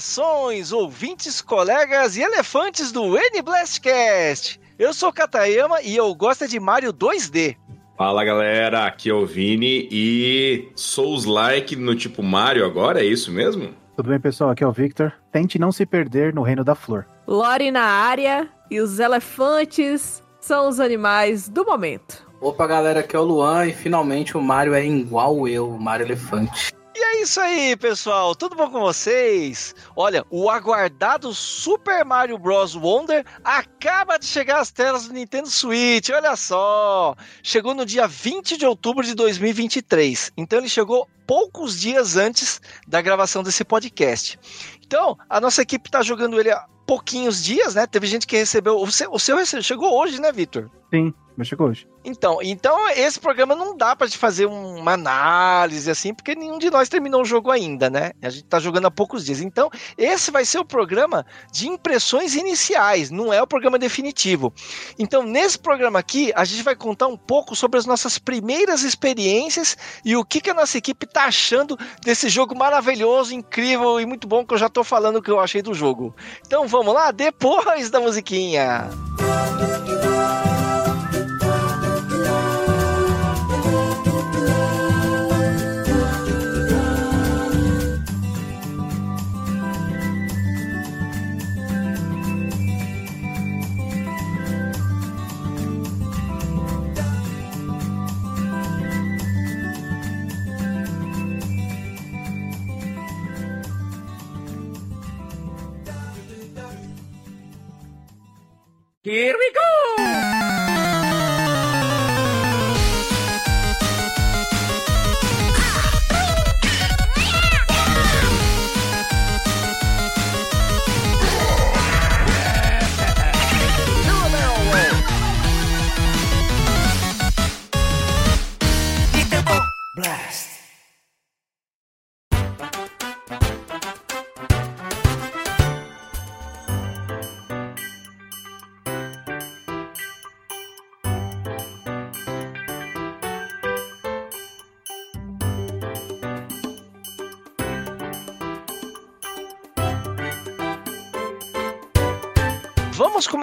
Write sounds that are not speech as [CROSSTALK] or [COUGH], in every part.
Saudações, ouvintes, colegas e elefantes do N-Blastcast! Eu sou Katayama e eu gosto de Mario 2D. Fala galera, aqui é o Vini e Souls-like no tipo Mario agora, é isso mesmo? Tudo bem, pessoal? Aqui é o Victor. Tente não se perder no reino da flor. Lore na área e os elefantes são os animais do momento. Opa, galera, aqui é o Luan e finalmente o Mario é igual eu, o Mario Elefante. E é isso aí, pessoal. Tudo bom com vocês? Olha, o aguardado Super Mario Bros. Wonder acaba de chegar às telas do Nintendo Switch. Olha só! Chegou no dia 20 de outubro de 2023. Então ele chegou poucos dias antes da gravação desse podcast. Então, a nossa equipe está jogando ele há pouquinhos dias, né? Teve gente que recebeu. O seu, o seu chegou hoje, né, Vitor? Sim, mas chegou hoje. Então, então esse programa não dá pra gente fazer uma análise assim, porque nenhum de nós terminou o jogo ainda, né? A gente tá jogando há poucos dias. Então, esse vai ser o programa de impressões iniciais, não é o programa definitivo. Então, nesse programa aqui, a gente vai contar um pouco sobre as nossas primeiras experiências e o que, que a nossa equipe tá achando desse jogo maravilhoso, incrível e muito bom que eu já tô falando que eu achei do jogo. Então, vamos lá, depois da musiquinha. Música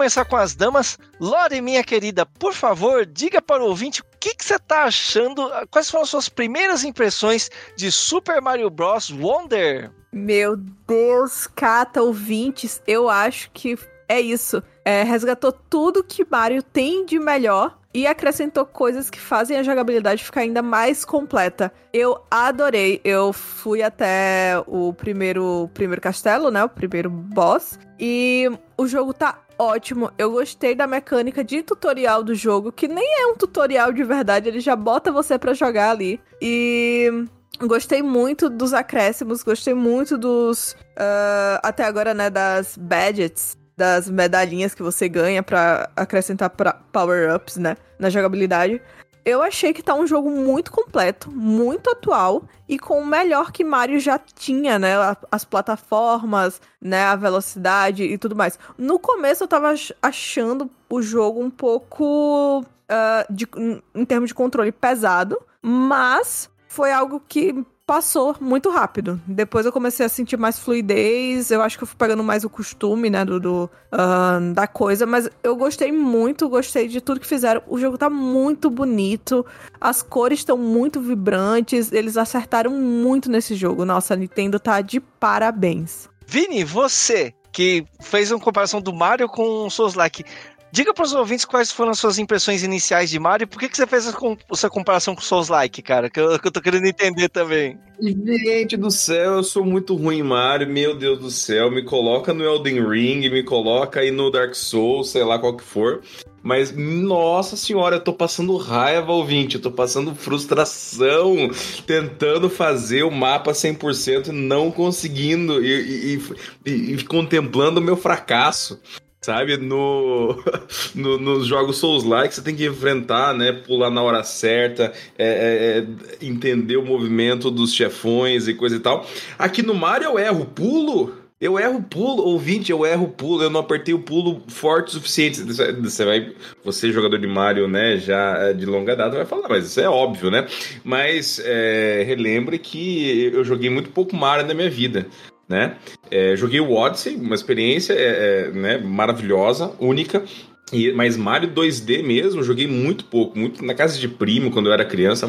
começar com as damas. Lore, minha querida, por favor, diga para o ouvinte o que, que você está achando, quais foram as suas primeiras impressões de Super Mario Bros. Wonder? Meu Deus, Cata, ouvintes, eu acho que é isso. É, resgatou tudo que Mario tem de melhor e acrescentou coisas que fazem a jogabilidade ficar ainda mais completa. Eu adorei. Eu fui até o primeiro, primeiro castelo, né? O primeiro boss. E o jogo tá ótimo. Eu gostei da mecânica de tutorial do jogo, que nem é um tutorial de verdade, ele já bota você para jogar ali. E gostei muito dos acréscimos, gostei muito dos. Uh, até agora, né, das badgets, das medalhinhas que você ganha para acrescentar power-ups, né, na jogabilidade. Eu achei que tá um jogo muito completo, muito atual e com o melhor que Mario já tinha, né? As plataformas, né? A velocidade e tudo mais. No começo eu tava achando o jogo um pouco. Uh, de, em termos de controle pesado, mas foi algo que passou muito rápido. Depois eu comecei a sentir mais fluidez, eu acho que eu fui pegando mais o costume, né, do, do uh, da coisa, mas eu gostei muito, gostei de tudo que fizeram. O jogo tá muito bonito, as cores estão muito vibrantes, eles acertaram muito nesse jogo. Nossa, a Nintendo tá de parabéns. Vini, você que fez uma comparação do Mario com o Souls Like. Diga para os ouvintes quais foram as suas impressões iniciais de Mario e por que, que você fez essa comparação com Souls Like, cara? Que eu, que eu tô querendo entender também. Gente do céu, eu sou muito ruim em Mario, meu Deus do céu. Me coloca no Elden Ring, me coloca aí no Dark Souls, sei lá qual que for. Mas, nossa senhora, eu tô passando raiva, ouvinte, eu tô passando frustração, tentando fazer o mapa 100% e não conseguindo, e, e, e, e contemplando o meu fracasso. Sabe, no, [LAUGHS] no, nos jogos Souls-like você tem que enfrentar, né? Pular na hora certa, é, é, é, entender o movimento dos chefões e coisa e tal. Aqui no Mario eu erro pulo. Eu erro pulo, ouvinte, eu erro pulo, eu não apertei o pulo forte o suficiente. Você vai, você jogador de Mario, né, já é, de longa data, vai falar, mas isso é óbvio, né? Mas é, relembre que eu joguei muito pouco Mario na minha vida. né? É, joguei o Odyssey, uma experiência é, é, né, maravilhosa, única. E, mas Mario 2D mesmo, joguei muito pouco, muito na casa de primo quando eu era criança,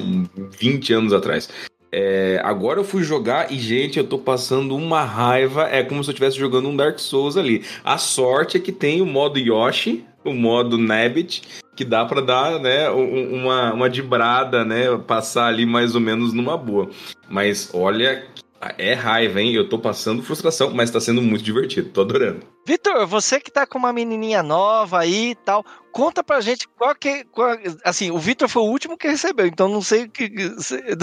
20 anos atrás. É, agora eu fui jogar e, gente, eu tô passando uma raiva. É como se eu estivesse jogando um Dark Souls ali. A sorte é que tem o modo Yoshi, o modo Nabbit, que dá para dar, né, uma, uma dibrada, né, passar ali mais ou menos numa boa. Mas olha, é raiva, hein? Eu tô passando frustração, mas tá sendo muito divertido, tô adorando. Vitor, você que tá com uma menininha nova aí e tal, conta pra gente qual que. Qual, assim, o Vitor foi o último que recebeu, então não sei que. [LAUGHS]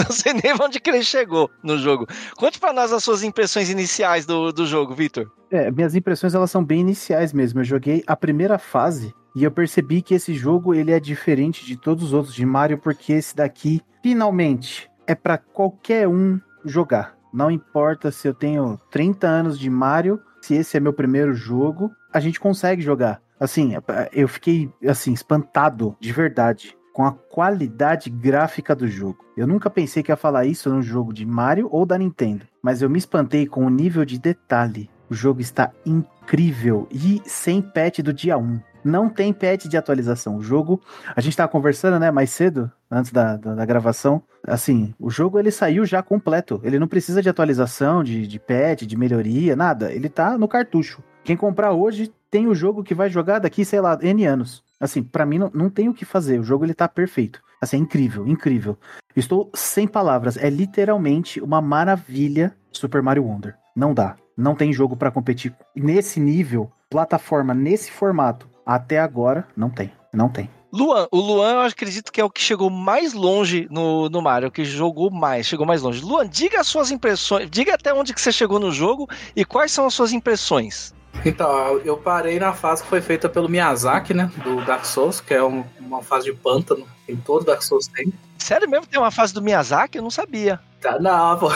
Não sei nem onde que ele chegou no jogo. Conte pra nós as suas impressões iniciais do, do jogo, Vitor. É, minhas impressões elas são bem iniciais mesmo. Eu joguei a primeira fase e eu percebi que esse jogo ele é diferente de todos os outros de Mario, porque esse daqui, finalmente, é para qualquer um jogar. Não importa se eu tenho 30 anos de Mario, se esse é meu primeiro jogo, a gente consegue jogar. Assim, eu fiquei assim espantado de verdade com a qualidade gráfica do jogo. Eu nunca pensei que ia falar isso num jogo de Mario ou da Nintendo, mas eu me espantei com o nível de detalhe. O jogo está incrível e sem patch do dia 1 não tem patch de atualização. O jogo, a gente tava conversando, né, mais cedo, antes da, da, da, gravação. Assim, o jogo ele saiu já completo. Ele não precisa de atualização, de, de patch, de melhoria, nada. Ele tá no cartucho. Quem comprar hoje tem o jogo que vai jogar daqui, sei lá, N anos. Assim, para mim não, não tem o que fazer. O jogo ele tá perfeito. Assim, é incrível, incrível. Estou sem palavras. É literalmente uma maravilha Super Mario Wonder. Não dá. Não tem jogo para competir nesse nível, plataforma nesse formato até agora, não tem. Não tem. Luan, o Luan eu acredito que é o que chegou mais longe no, no Mario, o que jogou mais, chegou mais longe. Luan, diga as suas impressões, diga até onde que você chegou no jogo e quais são as suas impressões. Então, eu parei na fase que foi feita pelo Miyazaki, né, do Dark Souls, que é um, uma fase de pântano, em todo Dark Souls tem. Sério mesmo tem uma fase do Miyazaki? Eu não sabia. Tá, não, pô.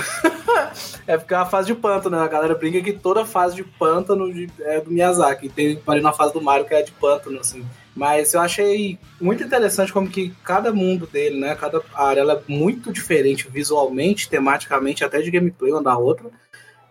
[LAUGHS] é porque é uma fase de pântano, né? A galera brinca que toda fase de pântano é do Miyazaki. Tem parei na fase do Mario que é de pântano, assim. Mas eu achei muito interessante como que cada mundo dele, né? Cada área ela é muito diferente visualmente, tematicamente, até de gameplay uma da outra.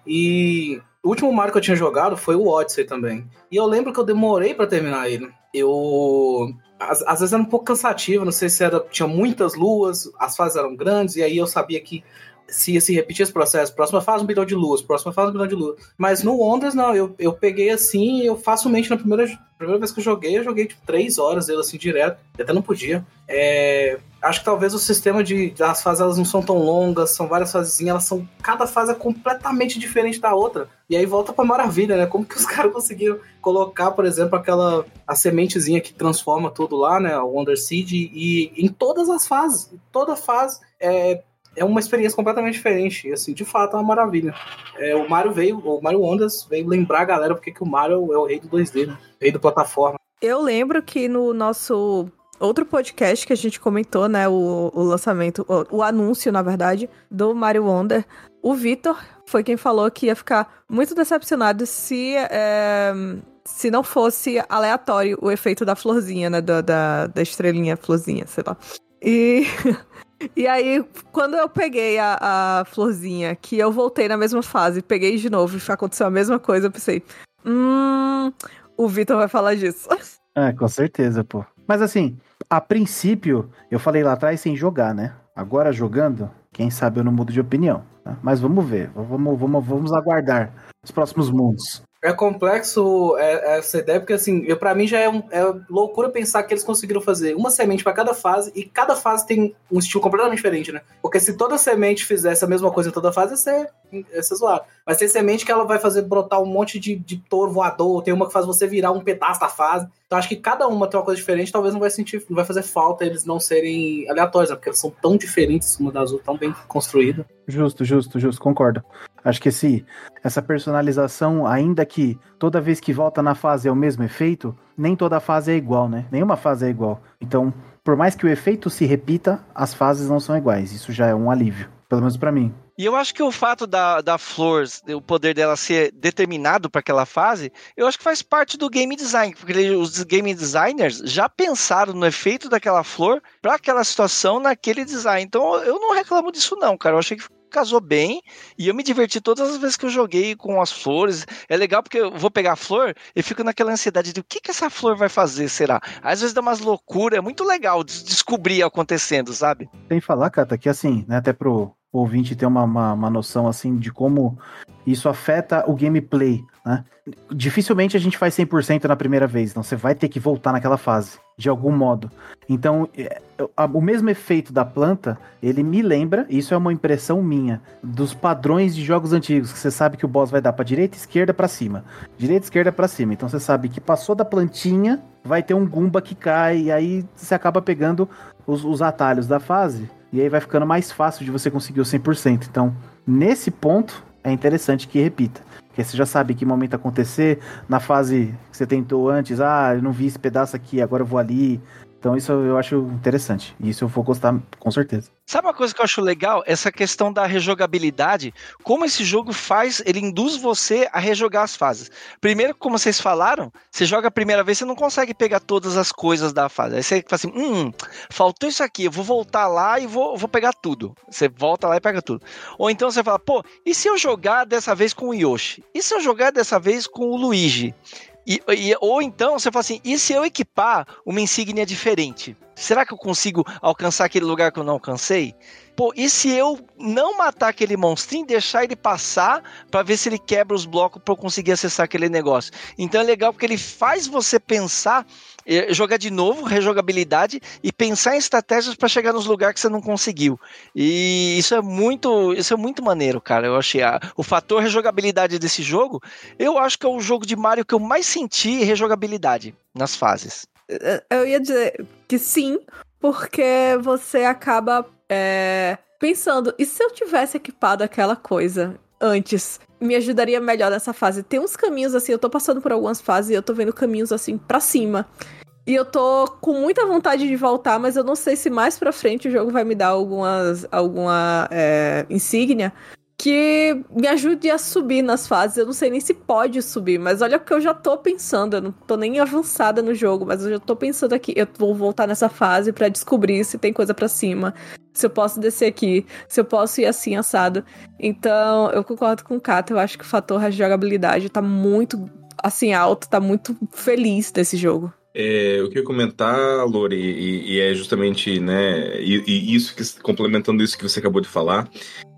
E o último Mario que eu tinha jogado foi o Odyssey também. E eu lembro que eu demorei para terminar ele. Eu às, às, vezes era um pouco cansativo, não sei se era tinha muitas luas, as fases eram grandes e aí eu sabia que se ia se repetir esse processo, próxima fase um bilhão de luas, próxima fase um bilhão de luas. Mas no Wonders, não, eu, eu peguei assim, eu facilmente na primeira, primeira vez que eu joguei, eu joguei tipo três horas dele assim direto, até não podia. É, acho que talvez o sistema de. As fases elas não são tão longas, são várias fasezinhas, elas são. Cada fase é completamente diferente da outra. E aí volta pra maravilha, né? Como que os [LAUGHS] caras conseguiram colocar, por exemplo, aquela. a sementezinha que transforma tudo lá, né? O Wonder Seed, e em todas as fases. Toda fase. É, é uma experiência completamente diferente. E, assim, de fato, é uma maravilha. É, o Mario veio, o Mario Ondas veio lembrar a galera porque que o Mario é o rei do 2D, né? Rei do plataforma. Eu lembro que no nosso outro podcast que a gente comentou, né, o, o lançamento, o, o, anúncio, na verdade, do Mario Wonder, o Vitor foi quem falou que ia ficar muito decepcionado se é, se não fosse aleatório o efeito da florzinha, né, da, da, da estrelinha florzinha, sei lá. E [LAUGHS] E aí, quando eu peguei a, a, florzinha, que eu voltei na mesma fase, peguei de novo e aconteceu a mesma coisa, eu pensei, hum, o Vitor vai falar disso. É, com certeza, pô. Mas assim, a princípio, eu falei lá atrás sem jogar, né? Agora jogando, quem sabe eu não mudo de opinião. Tá? Mas vamos ver, vamos, vamos, vamos aguardar os próximos mundos. É complexo é, essa ideia, porque assim, eu, pra mim já é, um, é loucura pensar que eles conseguiram fazer uma semente para cada fase, e cada fase tem um estilo completamente diferente, né? Porque se toda semente fizesse a mesma coisa em toda fase, ia ser, ia ser zoado. Mas tem semente que ela vai fazer brotar um monte de, de touro voador, tem uma que faz você virar um pedaço da fase. Então acho que cada uma tem uma coisa diferente, talvez não vai sentir, não vai fazer falta eles não serem aleatórios, né? Porque elas são tão diferentes uma das outras, tão bem construídas. Justo, justo, justo, concordo. Acho que esse, essa personalização, ainda que toda vez que volta na fase é o mesmo efeito, nem toda fase é igual, né? Nenhuma fase é igual. Então, por mais que o efeito se repita, as fases não são iguais. Isso já é um alívio, pelo menos para mim. E eu acho que o fato da, da Flores, o poder dela ser determinado para aquela fase, eu acho que faz parte do game design, porque os game designers já pensaram no efeito daquela flor para aquela situação naquele design. Então eu não reclamo disso não, cara. Eu achei que casou bem e eu me diverti todas as vezes que eu joguei com as flores. É legal porque eu vou pegar a flor e fico naquela ansiedade de o que, que essa flor vai fazer, será? Às vezes dá umas loucuras, é muito legal descobrir acontecendo, sabe? Tem que falar, Cata, que assim, né, até pro ouvinte ter uma, uma, uma noção assim de como isso afeta o gameplay, né? Dificilmente a gente faz 100% na primeira vez, então você vai ter que voltar naquela fase, de algum modo. Então, é, o mesmo efeito da planta, ele me lembra, isso é uma impressão minha, dos padrões de jogos antigos, que você sabe que o boss vai dar para direita, esquerda, para cima. Direita, esquerda, para cima. Então você sabe que passou da plantinha, vai ter um Goomba que cai, e aí você acaba pegando os, os atalhos da fase, e aí vai ficando mais fácil de você conseguir o 100%. Então, nesse ponto, é interessante que repita. Porque você já sabe que momento acontecer, na fase que você tentou antes, ah, eu não vi esse pedaço aqui, agora eu vou ali. Então isso eu acho interessante. E isso eu vou gostar com certeza. Sabe uma coisa que eu acho legal? Essa questão da rejogabilidade. Como esse jogo faz, ele induz você a rejogar as fases. Primeiro, como vocês falaram, você joga a primeira vez, você não consegue pegar todas as coisas da fase. Aí você fala assim, hum, faltou isso aqui, eu vou voltar lá e vou, vou pegar tudo. Você volta lá e pega tudo. Ou então você fala, pô, e se eu jogar dessa vez com o Yoshi? E se eu jogar dessa vez com o Luigi? E, e, ou então você fala assim: e se eu equipar uma insígnia diferente? Será que eu consigo alcançar aquele lugar que eu não alcancei? Pô, e se eu não matar aquele monstrinho, deixar ele passar para ver se ele quebra os blocos para eu conseguir acessar aquele negócio? Então é legal porque ele faz você pensar, eh, jogar de novo, rejogabilidade e pensar em estratégias para chegar nos lugares que você não conseguiu. E isso é muito, isso é muito maneiro, cara. Eu achei a, o fator rejogabilidade desse jogo, eu acho que é o jogo de Mario que eu mais senti rejogabilidade nas fases. Eu ia dizer que sim, porque você acaba é, pensando, e se eu tivesse equipado aquela coisa antes? Me ajudaria melhor nessa fase. Tem uns caminhos assim, eu tô passando por algumas fases e eu tô vendo caminhos assim para cima. E eu tô com muita vontade de voltar, mas eu não sei se mais pra frente o jogo vai me dar algumas, alguma é, insígnia que me ajude a subir nas fases. Eu não sei nem se pode subir, mas olha o que eu já tô pensando. Eu não tô nem avançada no jogo, mas eu já tô pensando aqui. Eu vou voltar nessa fase para descobrir se tem coisa para cima, se eu posso descer aqui, se eu posso ir assim assado. Então, eu concordo com o Kato. Eu acho que o fator de jogabilidade tá muito assim alto, tá muito feliz desse jogo. É, eu queria comentar, Lori, e, e é justamente, né, e, e, isso que complementando isso que você acabou de falar,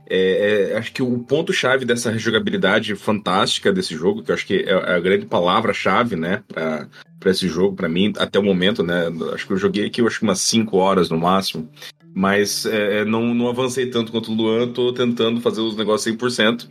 é, é, acho que o ponto-chave dessa rejogabilidade fantástica desse jogo, que eu acho que é, é a grande palavra-chave, né, para esse jogo, para mim, até o momento, né, acho que eu joguei aqui, eu acho que umas 5 horas no máximo, mas é, é, não, não avancei tanto quanto o Luan, tô tentando fazer os negócios 100%,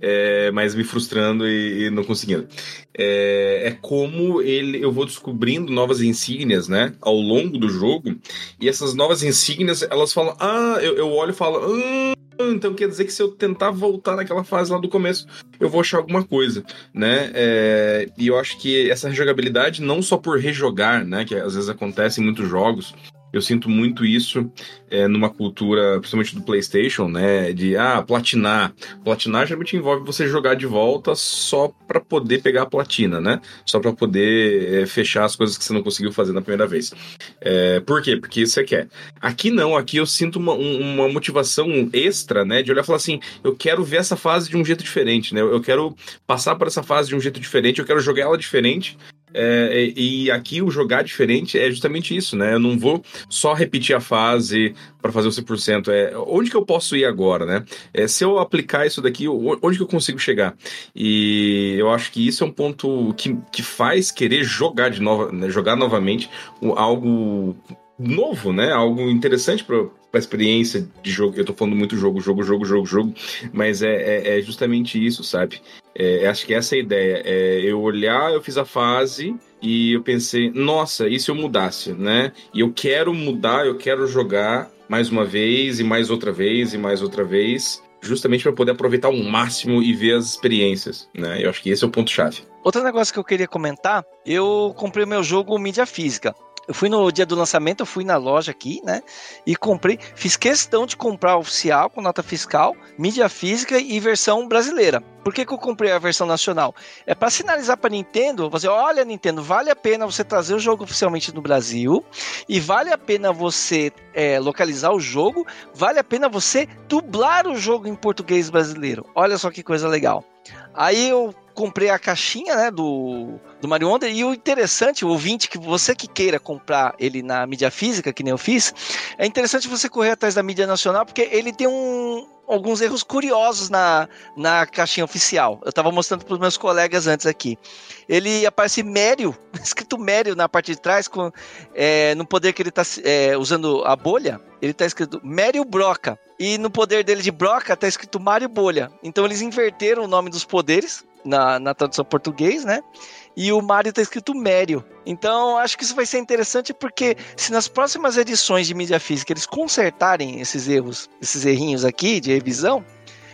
é, mas me frustrando e, e não conseguindo. É, é, como ele, eu vou descobrindo novas insígnias, né, ao longo do jogo, e essas novas insígnias, elas falam, ah, eu, eu olho e falo, ah, então quer dizer que se eu tentar voltar naquela fase lá do começo, eu vou achar alguma coisa, né? É, e eu acho que essa rejogabilidade, não só por rejogar, né? Que às vezes acontece em muitos jogos, eu sinto muito isso é, numa cultura, principalmente do PlayStation, né? De ah, platinar. Platinar geralmente envolve você jogar de volta só para poder pegar a platina, né? Só para poder é, fechar as coisas que você não conseguiu fazer na primeira vez. É, por quê? Porque você quer. Aqui não, aqui eu sinto uma, uma motivação extra, né? De olhar e falar assim: eu quero ver essa fase de um jeito diferente, né? Eu quero passar por essa fase de um jeito diferente, eu quero jogar ela diferente é, e aqui o jogar diferente é justamente isso, né? Eu não vou só repetir a fase para fazer o 100%. É, onde que eu posso ir agora, né? É, se eu aplicar isso daqui, onde que eu consigo chegar? E eu acho que isso é um ponto que, que faz querer jogar de novo, né? jogar novamente algo novo, né? Algo interessante para a experiência de jogo. Eu tô falando muito jogo, jogo, jogo, jogo, jogo, mas é, é, é justamente isso, sabe? É, acho que essa é a ideia. É eu olhar, eu fiz a fase e eu pensei, nossa, e se eu mudasse, né? E eu quero mudar, eu quero jogar mais uma vez e mais outra vez e mais outra vez justamente para poder aproveitar ao máximo e ver as experiências, né? Eu acho que esse é o ponto chave. Outro negócio que eu queria comentar, eu comprei o meu jogo mídia física Eu fui no dia do lançamento, eu fui na loja aqui, né? E comprei, fiz questão de comprar oficial com nota fiscal, mídia física e versão brasileira. Por que, que eu comprei a versão nacional? É para sinalizar para Nintendo, fazer, olha Nintendo, vale a pena você trazer o jogo oficialmente no Brasil e vale a pena você é, localizar o jogo, vale a pena você dublar o jogo em português brasileiro. Olha só que coisa legal. Aí eu comprei a caixinha, né, do, do Mario Wonder, e o interessante, o ouvinte, que você que queira comprar ele na mídia física, que nem eu fiz, é interessante você correr atrás da mídia nacional, porque ele tem um, alguns erros curiosos na, na caixinha oficial. Eu tava mostrando para os meus colegas antes aqui. Ele aparece Mério, [LAUGHS] escrito Mério na parte de trás, com, é, no poder que ele tá é, usando a bolha, ele tá escrito Mério Broca. E no poder dele de Broca tá escrito Mario Bolha. Então eles inverteram o nome dos poderes na, na tradução português, né? E o Mario tá escrito Mério. Então, acho que isso vai ser interessante porque se nas próximas edições de mídia física eles consertarem esses erros, esses errinhos aqui de revisão,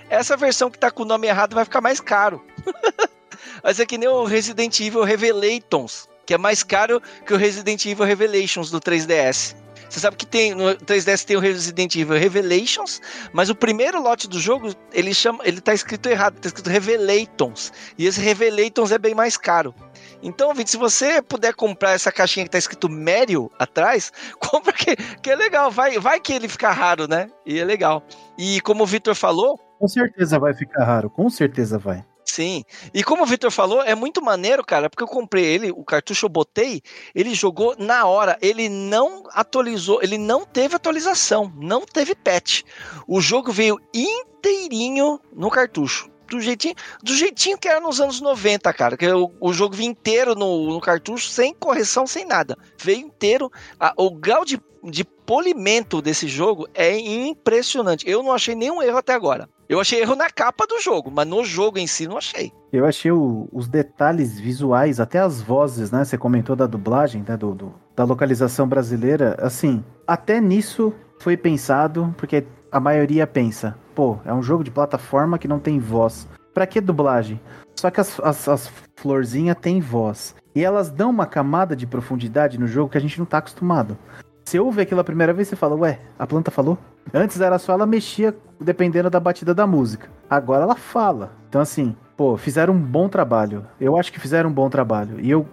essa versão que tá com o nome errado vai ficar mais caro. [LAUGHS] Mas é que nem o Resident Evil Revelations, que é mais caro que o Resident Evil Revelations do 3DS. Você sabe que tem no 3DS tem o Resident Evil Revelations, mas o primeiro lote do jogo, ele chama, ele tá escrito errado, tá escrito Revelations. E esse Revelations é bem mais caro. Então, Vitor, se você puder comprar essa caixinha que tá escrito Mério atrás, [LAUGHS] compra que, que é legal. Vai, vai que ele fica raro, né? E é legal. E como o Vitor falou. Com certeza vai ficar raro, com certeza vai. Sim. E como o Victor falou, é muito maneiro, cara, porque eu comprei ele, o cartucho eu botei, ele jogou na hora, ele não atualizou, ele não teve atualização, não teve patch. O jogo veio inteirinho no cartucho. Do jeitinho, do jeitinho que era nos anos 90, cara. Que o, o jogo vinha inteiro no, no, cartucho, sem correção, sem nada. Veio inteiro. A, o grau de, de polimento desse jogo é impressionante. Eu não achei nenhum erro até agora. Eu achei erro na capa do jogo, mas no jogo em si não achei. Eu achei o, os detalhes visuais, até as vozes, né? Você comentou da dublagem, né? Do, do, da localização brasileira. Assim, até nisso foi pensado, porque a maioria pensa, pô, é um jogo de plataforma que não tem voz. Pra que dublagem? Só que as, as, as florzinhas têm voz. E elas dão uma camada de profundidade no jogo que a gente não tá acostumado. Você ouve aquilo a primeira vez e fala, ué, a planta falou? Antes era só ela mexia dependendo da batida da música. Agora ela fala. Então, assim, pô, fizeram um bom trabalho. Eu acho que fizeram um bom trabalho. E eu,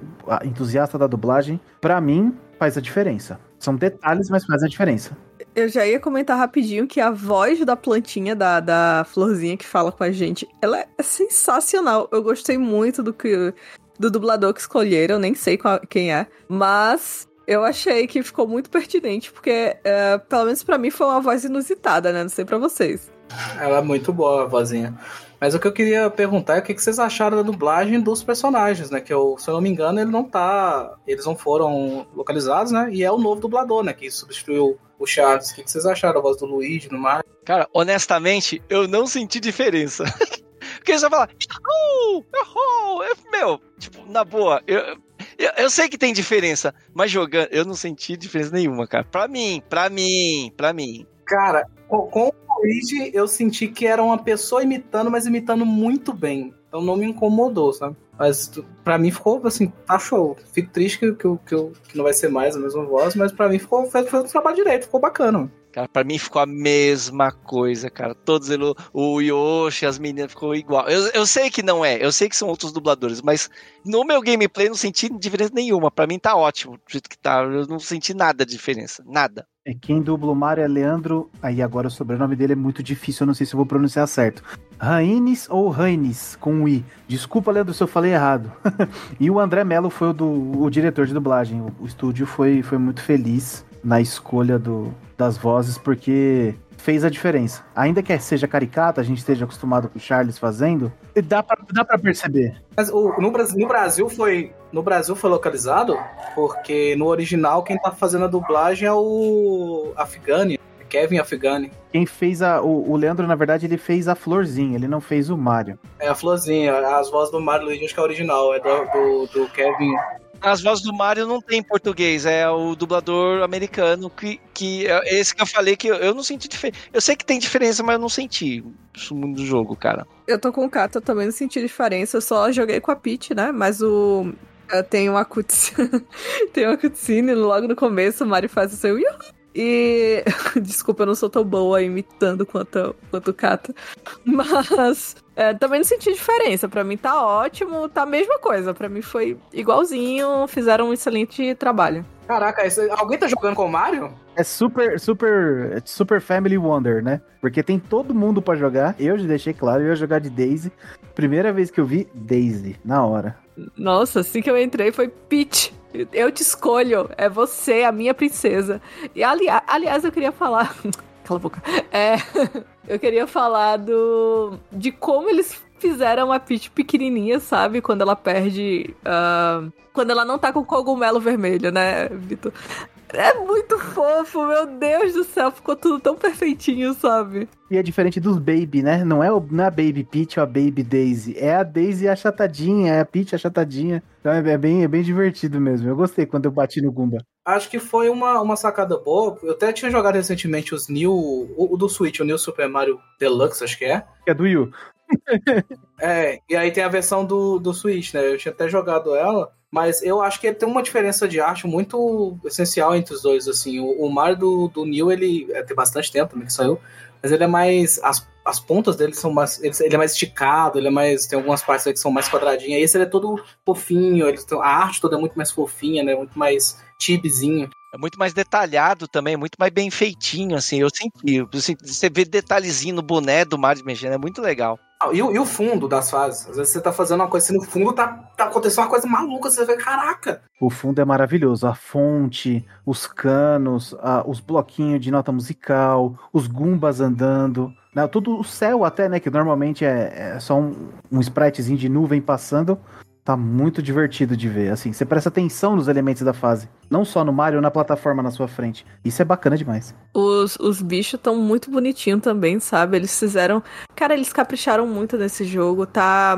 entusiasta da dublagem, para mim, faz a diferença. São detalhes, mas faz a diferença. Eu já ia comentar rapidinho que a voz da plantinha, da, da florzinha que fala com a gente, ela é sensacional. Eu gostei muito do que do dublador que escolheram, nem sei qual, quem é, mas eu achei que ficou muito pertinente, porque, uh, pelo menos para mim, foi uma voz inusitada, né? Não sei para vocês. Ela é muito boa, a vozinha. Mas o que eu queria perguntar é o que vocês acharam da dublagem dos personagens, né? Que eu, se eu não me engano, ele não tá. Eles não foram localizados, né? E é o novo dublador, né? Que substituiu o Charles. O que vocês acharam da voz do Luigi no mar? Cara, honestamente, eu não senti diferença. [LAUGHS] Porque você vai falar, oh, oh, meu, tipo, na boa, eu, eu, eu, sei que tem diferença, mas jogando, eu não senti diferença nenhuma, cara. Pra mim, pra mim, pra mim. Cara, com, o Luigi, eu senti que era uma pessoa imitando, mas imitando muito bem. Então não me incomodou, sabe? Mas pra mim ficou assim, tá show. Fico triste que, que, que, que não vai ser mais a mesma voz, mas pra mim ficou, fez, fez o trabalho direito, ficou bacana. Cara, pra mim ficou a mesma coisa, cara. Todos eles, o Yoshi, as meninas ficou igual. Eu, eu sei que não é, eu sei que são outros dubladores, mas no meu gameplay não senti diferença nenhuma. Pra mim tá ótimo, do jeito que tá. Eu não senti nada de diferença, nada. É, quem dubla o Mario é Leandro. Aí agora o sobrenome dele é muito difícil, eu não sei se eu vou pronunciar certo. Raines ou Raines, com um I. Desculpa, Leandro, se eu falei errado. [LAUGHS] e o André Mello foi o, do, o diretor de dublagem. O, o estúdio foi, foi muito feliz na escolha do, das vozes, porque fez a diferença. Ainda que seja caricata, a gente esteja acostumado com o Charles fazendo, dá pra, dá pra perceber. Mas o, no, no, Brasil foi. No Brasil foi localizado, porque no original quem tá fazendo a dublagem é o Afghani. Kevin Afghani. Quem fez a. O, o, Leandro, na verdade, ele fez a Florzinha, ele não fez o Mario. É a Florzinha, as vozes do Mario Luigi acho que é original, é do, do, do Kevin as vozes do Mario não tem em português, é o dublador americano que, que é esse que eu falei que eu, eu não senti diferença. Eu sei que tem diferença, mas eu não senti isso do jogo, cara. Eu tô com o Kato, eu também não senti diferença, eu só joguei com a Peach, né? Mas o É, Tem uma cutscene, [LAUGHS] tem uma cutscene logo no começo, o Mario faz o seu! E. [LAUGHS] Desculpa, eu não sou tão boa imitando quanto, quanto o Kata. Mas. é, também não senti diferença. Pra mim tá ótimo, tá a mesma coisa. Pra mim foi igualzinho, fizeram um excelente trabalho. Caraca, esse- alguém tá jogando com o Mario? É super, super, é super Family Wonder, né? Porque tem todo mundo pra jogar. Eu já deixei claro, eu ia jogar de Daisy. Primeira vez que eu vi, Daisy, na hora. Nossa, assim que eu entrei foi Peach. Eu te escolho, é você, a minha princesa. E ali, aliás, eu queria falar. [LAUGHS] Cala a boca. É, [LAUGHS] eu queria falar do. de como eles fizeram a Peach pequenininha, sabe? Quando ela perde. ah, quando ela não tá com cogumelo vermelho, né, Vitor? É muito fofo, meu Deus do céu, ficou tudo tão perfeitinho, sabe? E é diferente dos Baby, né? Não é, o, não é a Baby Peach ou a Baby Daisy. É a Daisy achatadinha, é a Peach achatadinha. Então é, é bem, é bem divertido mesmo. Eu gostei quando eu bati no Goomba. Acho que foi uma, uma sacada boa. Eu até tinha jogado recentemente os New. O, o do Switch, o New Super Mario Deluxe, acho que é. Que é do Yu. É, e aí tem a versão do, do Switch, né? Eu tinha até jogado ela, mas eu acho que tem uma diferença de arte muito essencial entre os dois, assim. O, o Mario do, do New, ele é, tem bastante tempo também que saiu, mas ele é mais... As, as pontas dele são mais... Ele, ele é mais esticado, ele é mais... Tem algumas partes que são mais quadradinhas. Esse ele é todo fofinho, ele, a arte toda é muito mais fofinha, né? Muito mais chibizinho. É muito mais detalhado também, muito mais bem feitinho, assim. Eu senti. eu senti- Você vê detalhezinho no boné do Mario mexendo, é muito legal. Ah, E, o- e o fundo das fases? Às vezes você tá fazendo uma coisa assim, no fundo tá, tá acontecendo uma coisa maluca, você vê, caraca! O fundo é maravilhoso. A fonte, os canos, a- os bloquinhos de nota musical, os Goombas andando. Né? Tudo o céu até, né? Que normalmente é, é só um, um spritezinho de nuvem passando. Tá muito divertido de ver. Assim, você presta atenção nos elementos da fase. Não só no Mario, na plataforma na sua frente. Isso é bacana demais. Os, os bichos estão muito bonitinhos também, sabe? Eles fizeram. Cara, eles capricharam muito nesse jogo, tá?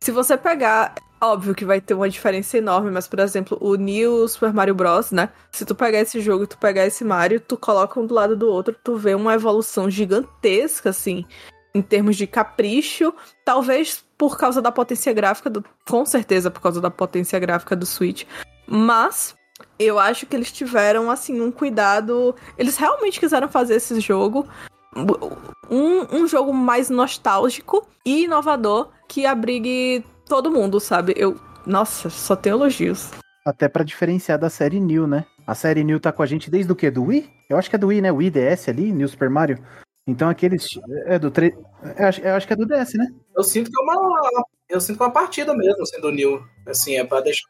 Se você pegar. Óbvio que vai ter uma diferença enorme, mas, por exemplo, o New Super Mario Bros, né? Se tu pegar esse jogo e tu pegar esse Mario, tu coloca um do lado do outro, tu vê uma evolução gigantesca, assim, em termos de capricho. Talvez por causa da potência gráfica, do... com certeza por causa da potência gráfica do Switch. Mas eu acho que eles tiveram, assim, um cuidado. Eles realmente quiseram fazer esse jogo um, um jogo mais nostálgico e inovador que abrigue todo mundo, sabe? Eu. Nossa, só tenho elogios. Até pra diferenciar da série New, né? A série New tá com a gente desde o quê? Do Wii? Eu acho que é do Wii, né? Wii DS ali, New Super Mario. Então aqueles. É do 3. Eu acho, eu acho que é do DS, né? Eu sinto que é uma. Eu sinto que é uma partida mesmo, assim, do New. Assim, é pra deixar.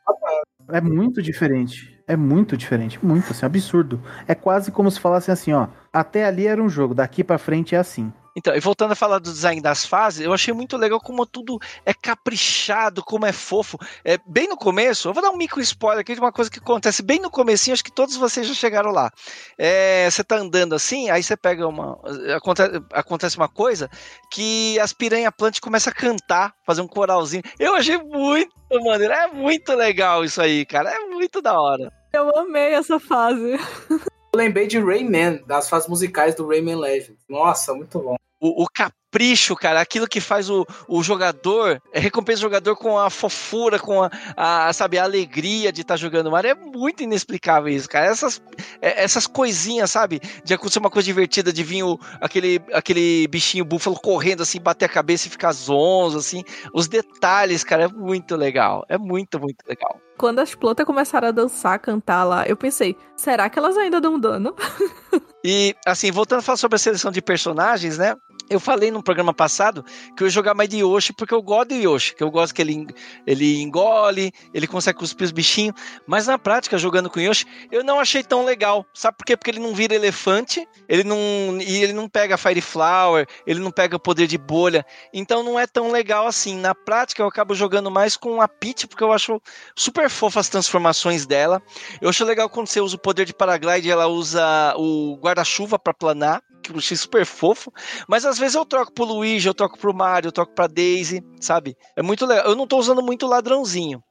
É muito diferente. É muito diferente. Muito, assim, absurdo. É quase como se falassem assim, ó. Até ali era um jogo, daqui pra frente é assim. Então, e voltando a falar do design das fases, eu achei muito legal como tudo é caprichado, como é fofo. É, bem no começo, eu vou dar um micro spoiler aqui de uma coisa que acontece bem no comecinho, acho que todos vocês já chegaram lá. É, você tá andando assim, aí você pega uma. Acontece, acontece uma coisa que as piranha plant começam a cantar, fazer um coralzinho. Eu achei muito maneiro, é muito legal isso aí, cara. É muito da hora. Eu amei essa fase. [LAUGHS] Eu lembrei de Rayman, das fases musicais do Rayman Legends. Nossa, muito bom. o, o capricho, cara, aquilo que faz o, o jogador, é, recompensa o jogador com a fofura, com a, a, sabe, a alegria de estar jogando Mario. É muito inexplicável isso, cara. Essas, é, essas coisinhas, sabe, de acontecer uma coisa divertida, de vir o, aquele, aquele bichinho búfalo correndo assim, bater a cabeça e ficar zonzo, assim. Os detalhes, cara, é muito legal. É muito, muito legal. Quando as plantas começaram a dançar, cantar lá, eu pensei, será que elas ainda dão dano? [LAUGHS] E, assim, voltando a falar sobre a seleção de personagens, né? Eu falei no programa passado que eu ia jogar mais de Yoshi porque eu gosto de Yoshi, que eu gosto que ele, ele engole, ele consegue cuspir os bichinhos, mas na prática, jogando com Yoshi, eu não achei tão legal. Sabe por quê? Porque ele não vira elefante, ele não e ele não pega Fire Flower, ele não pega poder de bolha, então não é tão legal assim. Na prática, eu acabo jogando mais com a Peach porque eu acho super fofa as transformações dela. Eu acho legal quando você usa o poder de paraglide, ela usa o guarda-chuva para planar, que eu achei super fofo. Mas às vezes eu troco pro Luigi, eu troco pro Mario, eu troco pra Daisy, sabe? É muito legal. Eu não tô usando muito ladrãozinho.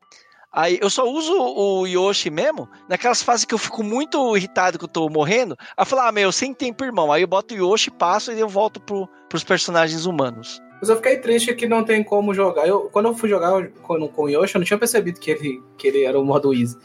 Aí eu só uso o Yoshi mesmo naquelas fases que eu fico muito irritado que eu tô morrendo. Eu falo, ah, meu, sem tempo, irmão. Aí eu boto o Yoshi, passo e eu volto pro, pros personagens humanos. Mas eu fiquei triste que não tem como jogar. Eu, quando eu fui jogar com, com o Yoshi, eu não tinha percebido que ele, que ele era o modo easy.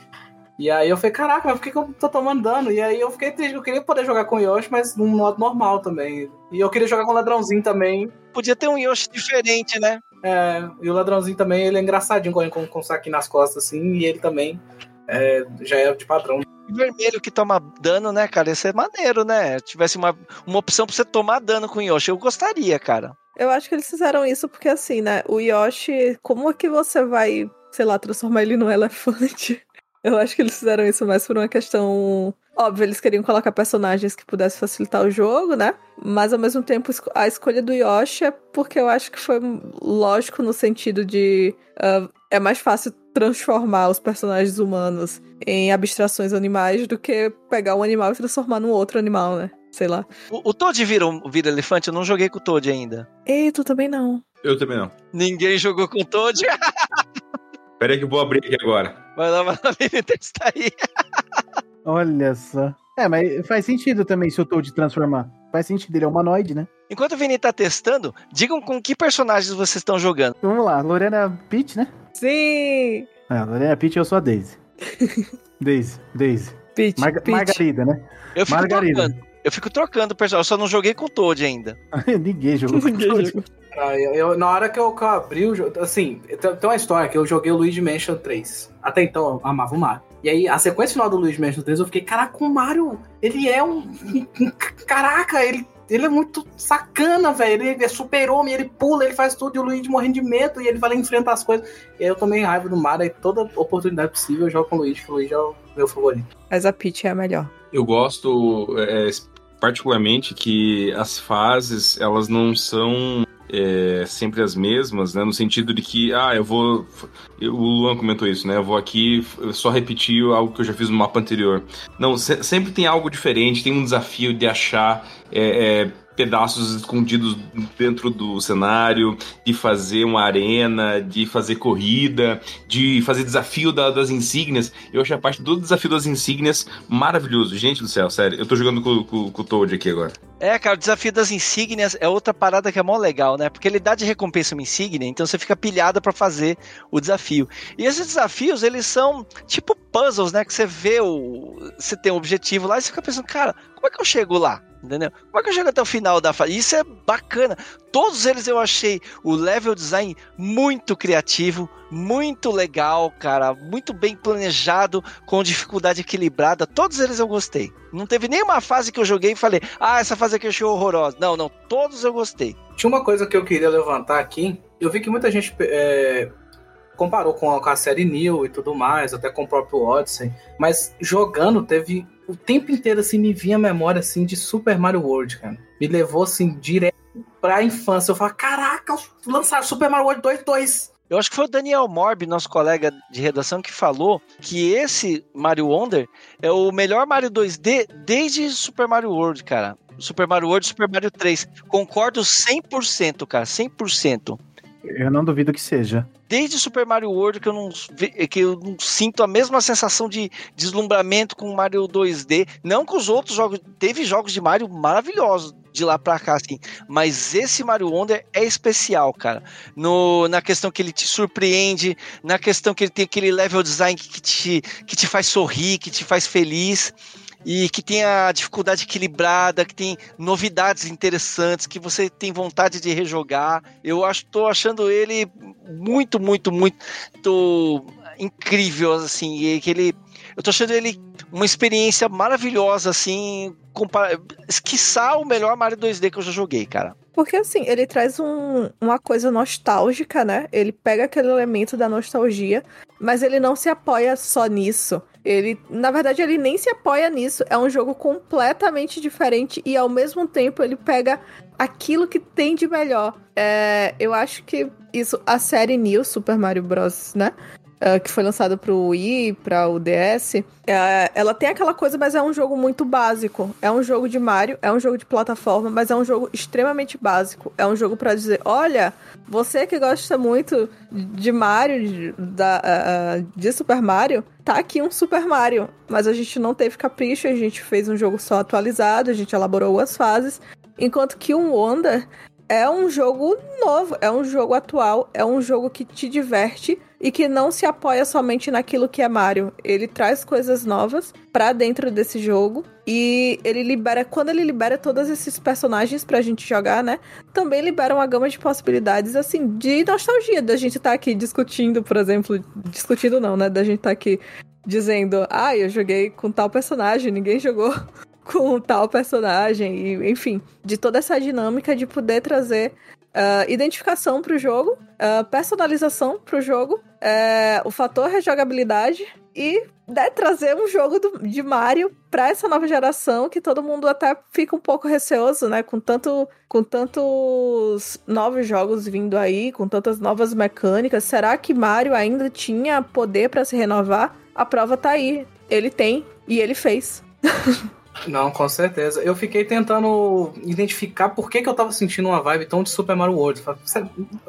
E aí eu falei, caraca, mas por que, que eu tô tomando dano? E aí eu fiquei triste, eu queria poder jogar com o Yoshi, mas num modo normal também. E eu queria jogar com o ladrãozinho também. Podia ter um Yoshi diferente, né? É, e o ladrãozinho também, ele é engraçadinho com, com, com o saquinho nas costas, assim, e ele também é, já é de padrão. Vermelho que toma dano, né, cara? Isso é maneiro, né? Tivesse uma, uma opção pra você tomar dano com o Yoshi, eu gostaria, cara. Eu acho que eles fizeram isso porque, assim, né? O Yoshi, como é que você vai, sei lá, transformar ele num elefante? Eu acho que eles fizeram isso mais por uma questão. Óbvio, eles queriam colocar personagens que pudessem facilitar o jogo, né? Mas ao mesmo tempo, a escolha do Yoshi é porque eu acho que foi lógico no sentido de. Uh, é mais fácil transformar os personagens humanos em abstrações animais do que pegar um animal e transformar num outro animal, né? Sei lá. O, o Toad vira, vira elefante? Eu não joguei com o Toad ainda. Ei, tu também não. Eu também não. Ninguém jogou com o Toad? [LAUGHS] Pera aí que eu vou abrir aqui agora. Vai lá, vai lá, [LAUGHS] menino, testar aí. Olha só. É, mas faz sentido também se o Toad transformar. Faz sentido, ele é humanoide, né? Enquanto o Vini tá testando, digam com que personagens vocês estão jogando. Então, vamos lá, Lorena Pitt, né? Sim! É, Lorena Pitt, eu sou a Daisy. [LAUGHS] Daisy, Daisy. Peach, Marga Peach. Margarida, né? Eu fico Margarida. trocando. Eu fico trocando personagem, eu só não joguei com o Toad ainda. [LAUGHS] Ninguém jogou com o Toad. Ah, eu, eu- na hora que eu, que eu abri o jogo, assim, tem, tem uma história que eu joguei o Luigi Mansion 3. Até então eu amava o Mario. E aí, a sequência final do Luigi Mansion 3, eu fiquei, caraca, o Mario, ele é um- caraca, ele, ele é muito sacana, velho. Ele é super-homem, ele pula, ele faz tudo, e o Luigi morrendo de medo, e ele vai lá enfrentar as coisas. E aí eu tomei raiva do Mario, e toda oportunidade possível eu jogo com o Luigi, que o Luigi é o meu favorito. Mas a Peach é a melhor. Eu gosto é, particularmente que as fases elas não são é, sempre as mesmas, né? No sentido de que, ah, eu vou. eu- o Luan comentou isso, né? Eu vou aqui só repetir algo que eu já fiz no mapa anterior. Não, se- sempre tem algo diferente, tem um desafio de achar. é, é, pedaços escondidos dentro do cenário, de fazer uma arena, de fazer corrida, de fazer desafio da- das insígnias. Eu achei a parte do desafio das insígnias maravilhoso. Gente do céu, sério. Eu tô jogando com, com- com o Toad aqui agora. É, cara, o desafio das insígnias é outra parada que é mó legal, né? Porque ele dá de recompensa uma insígnia, então você fica pilhada pra fazer o desafio. E esses desafios, eles são tipo puzzles, né? Que você vê o. Você tem um objetivo lá e você fica pensando, cara, como é que eu chego lá? Entendeu? Como é que eu chego até o final da fase? Isso é bacana. Todos eles eu achei o level design muito criativo, muito legal, cara. Muito bem planejado, com dificuldade equilibrada. Todos eles eu gostei. Não teve nenhuma fase que eu joguei e falei, ah, essa fase aqui eu achei horrorosa. Não, não, todos eu gostei. Tinha uma coisa que eu queria levantar aqui. Eu vi que muita gente é, comparou com a, com a série New e tudo mais, até com o próprio Odyssey. Mas jogando, teve o tempo inteiro assim, me vinha a memória assim de Super Mario World, cara. Me levou assim direto pra infância. Eu falava, caraca, lançaram Super Mario World 2 2. Eu acho que foi o Daniel Morbi, nosso colega de redação, que falou que esse Mario Wonder é o melhor Mario 2D desde Super Mario World, cara. Super Mario World Super Mario 3. Concordo 100%, cara, 100%. Eu não duvido que seja. Desde Super Mario World que eu não, que eu não sinto a mesma sensação de deslumbramento com Mario 2D. Não que os outros jogos. Teve jogos de Mario maravilhosos de lá pra cá, assim. Mas esse Mario Wonder é especial, cara. No, na questão que ele te surpreende, na questão que ele tem aquele level design que te, que te faz sorrir, que te faz feliz. E que tem a dificuldade equilibrada, que tem novidades interessantes, que você tem vontade de rejogar. Eu tô achando ele muito, muito, muito incrível, assim, e que ele, eu tô achando ele uma experiência maravilhosa, assim, compara, esquiçar o melhor Mario 2D que eu já joguei, cara. Porque assim, ele traz um- uma coisa nostálgica, né? Ele pega aquele elemento da nostalgia, mas ele não se apoia só nisso. Ele, na verdade, ele nem se apoia nisso. É um jogo completamente diferente e ao mesmo tempo ele pega aquilo que tem de melhor. É, eu acho que isso, a série New Super Mario Bros, né? É, que foi lançada pro Wii, para o DS, é, ela tem aquela coisa, mas é um jogo muito básico. É um jogo de Mario, é um jogo de plataforma, mas é um jogo extremamente básico. É um jogo pra dizer, olha, você que gosta muito de Mario, de, da, ah, ah, de Super Mario, tá aqui um Super Mario. Mas a gente não teve capricho, a gente fez um jogo só atualizado, a gente elaborou as fases. Enquanto que um Wonder é um jogo novo, é um jogo atual, é um jogo que te diverte e que não se apoia somente naquilo que é Mario. Ele traz coisas novas para dentro desse jogo e ele libera, quando ele libera todos esses personagens pra gente jogar, né? Também libera uma gama de possibilidades assim de nostalgia da gente estar tá aqui discutindo, por exemplo, discutindo não, né? Da gente estar tá aqui dizendo: "Ah, eu joguei com tal personagem, ninguém jogou [LAUGHS] com tal personagem", e enfim, de toda essa dinâmica de poder trazer Uh, identificação para o jogo, uh, personalização para o jogo, uh, o fator rejogabilidade e né, trazer um jogo do, de Mario para essa nova geração que todo mundo até fica um pouco receoso, né? Com, tanto, com tantos novos jogos vindo aí, com tantas novas mecânicas, será que Mario ainda tinha poder para se renovar? A prova tá aí. Ele tem e ele fez. [LAUGHS] Não, com certeza. Eu fiquei tentando identificar por que, que eu tava sentindo uma vibe tão de Super Mario World.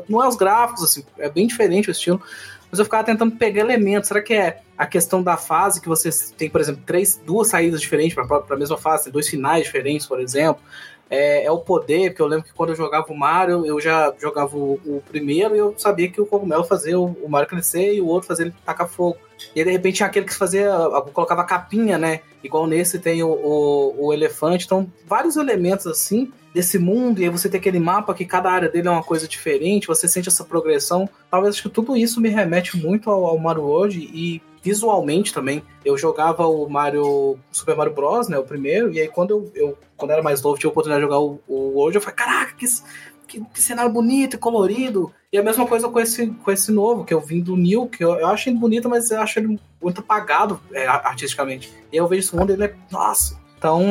Não é os gráficos, assim, é bem diferente o estilo. Mas eu ficava tentando pegar elementos. Será que é a questão da fase que você tem, por exemplo, três, duas saídas diferentes para a mesma fase, dois finais diferentes, por exemplo? É, é, o poder, porque eu lembro que quando eu jogava o Mario, eu já jogava o, o primeiro e eu sabia que o cogumelo fazia o, o Mario crescer e o outro fazia ele tacar fogo. E aí, de repente tinha aquele que fazia, colocava capinha, né? Igual nesse tem o, o, o, elefante. Então, vários elementos assim desse mundo, e aí você tem aquele mapa que cada área dele é uma coisa diferente, você sente essa progressão. Talvez acho que tudo isso me remete muito ao, ao Mario World e visualmente também. Eu jogava o Mario Super Mario Bros, né, o primeiro, e aí quando eu, eu quando era mais novo, tinha a oportunidade de jogar o, o World, eu falei, caraca, que, que, que, cenário bonito e colorido. E a mesma coisa com esse, com esse novo, que eu vim do New, que eu, eu acho ele bonito, mas eu acho ele muito apagado é, artisticamente. E eu vejo esse mundo, ele é, nossa, então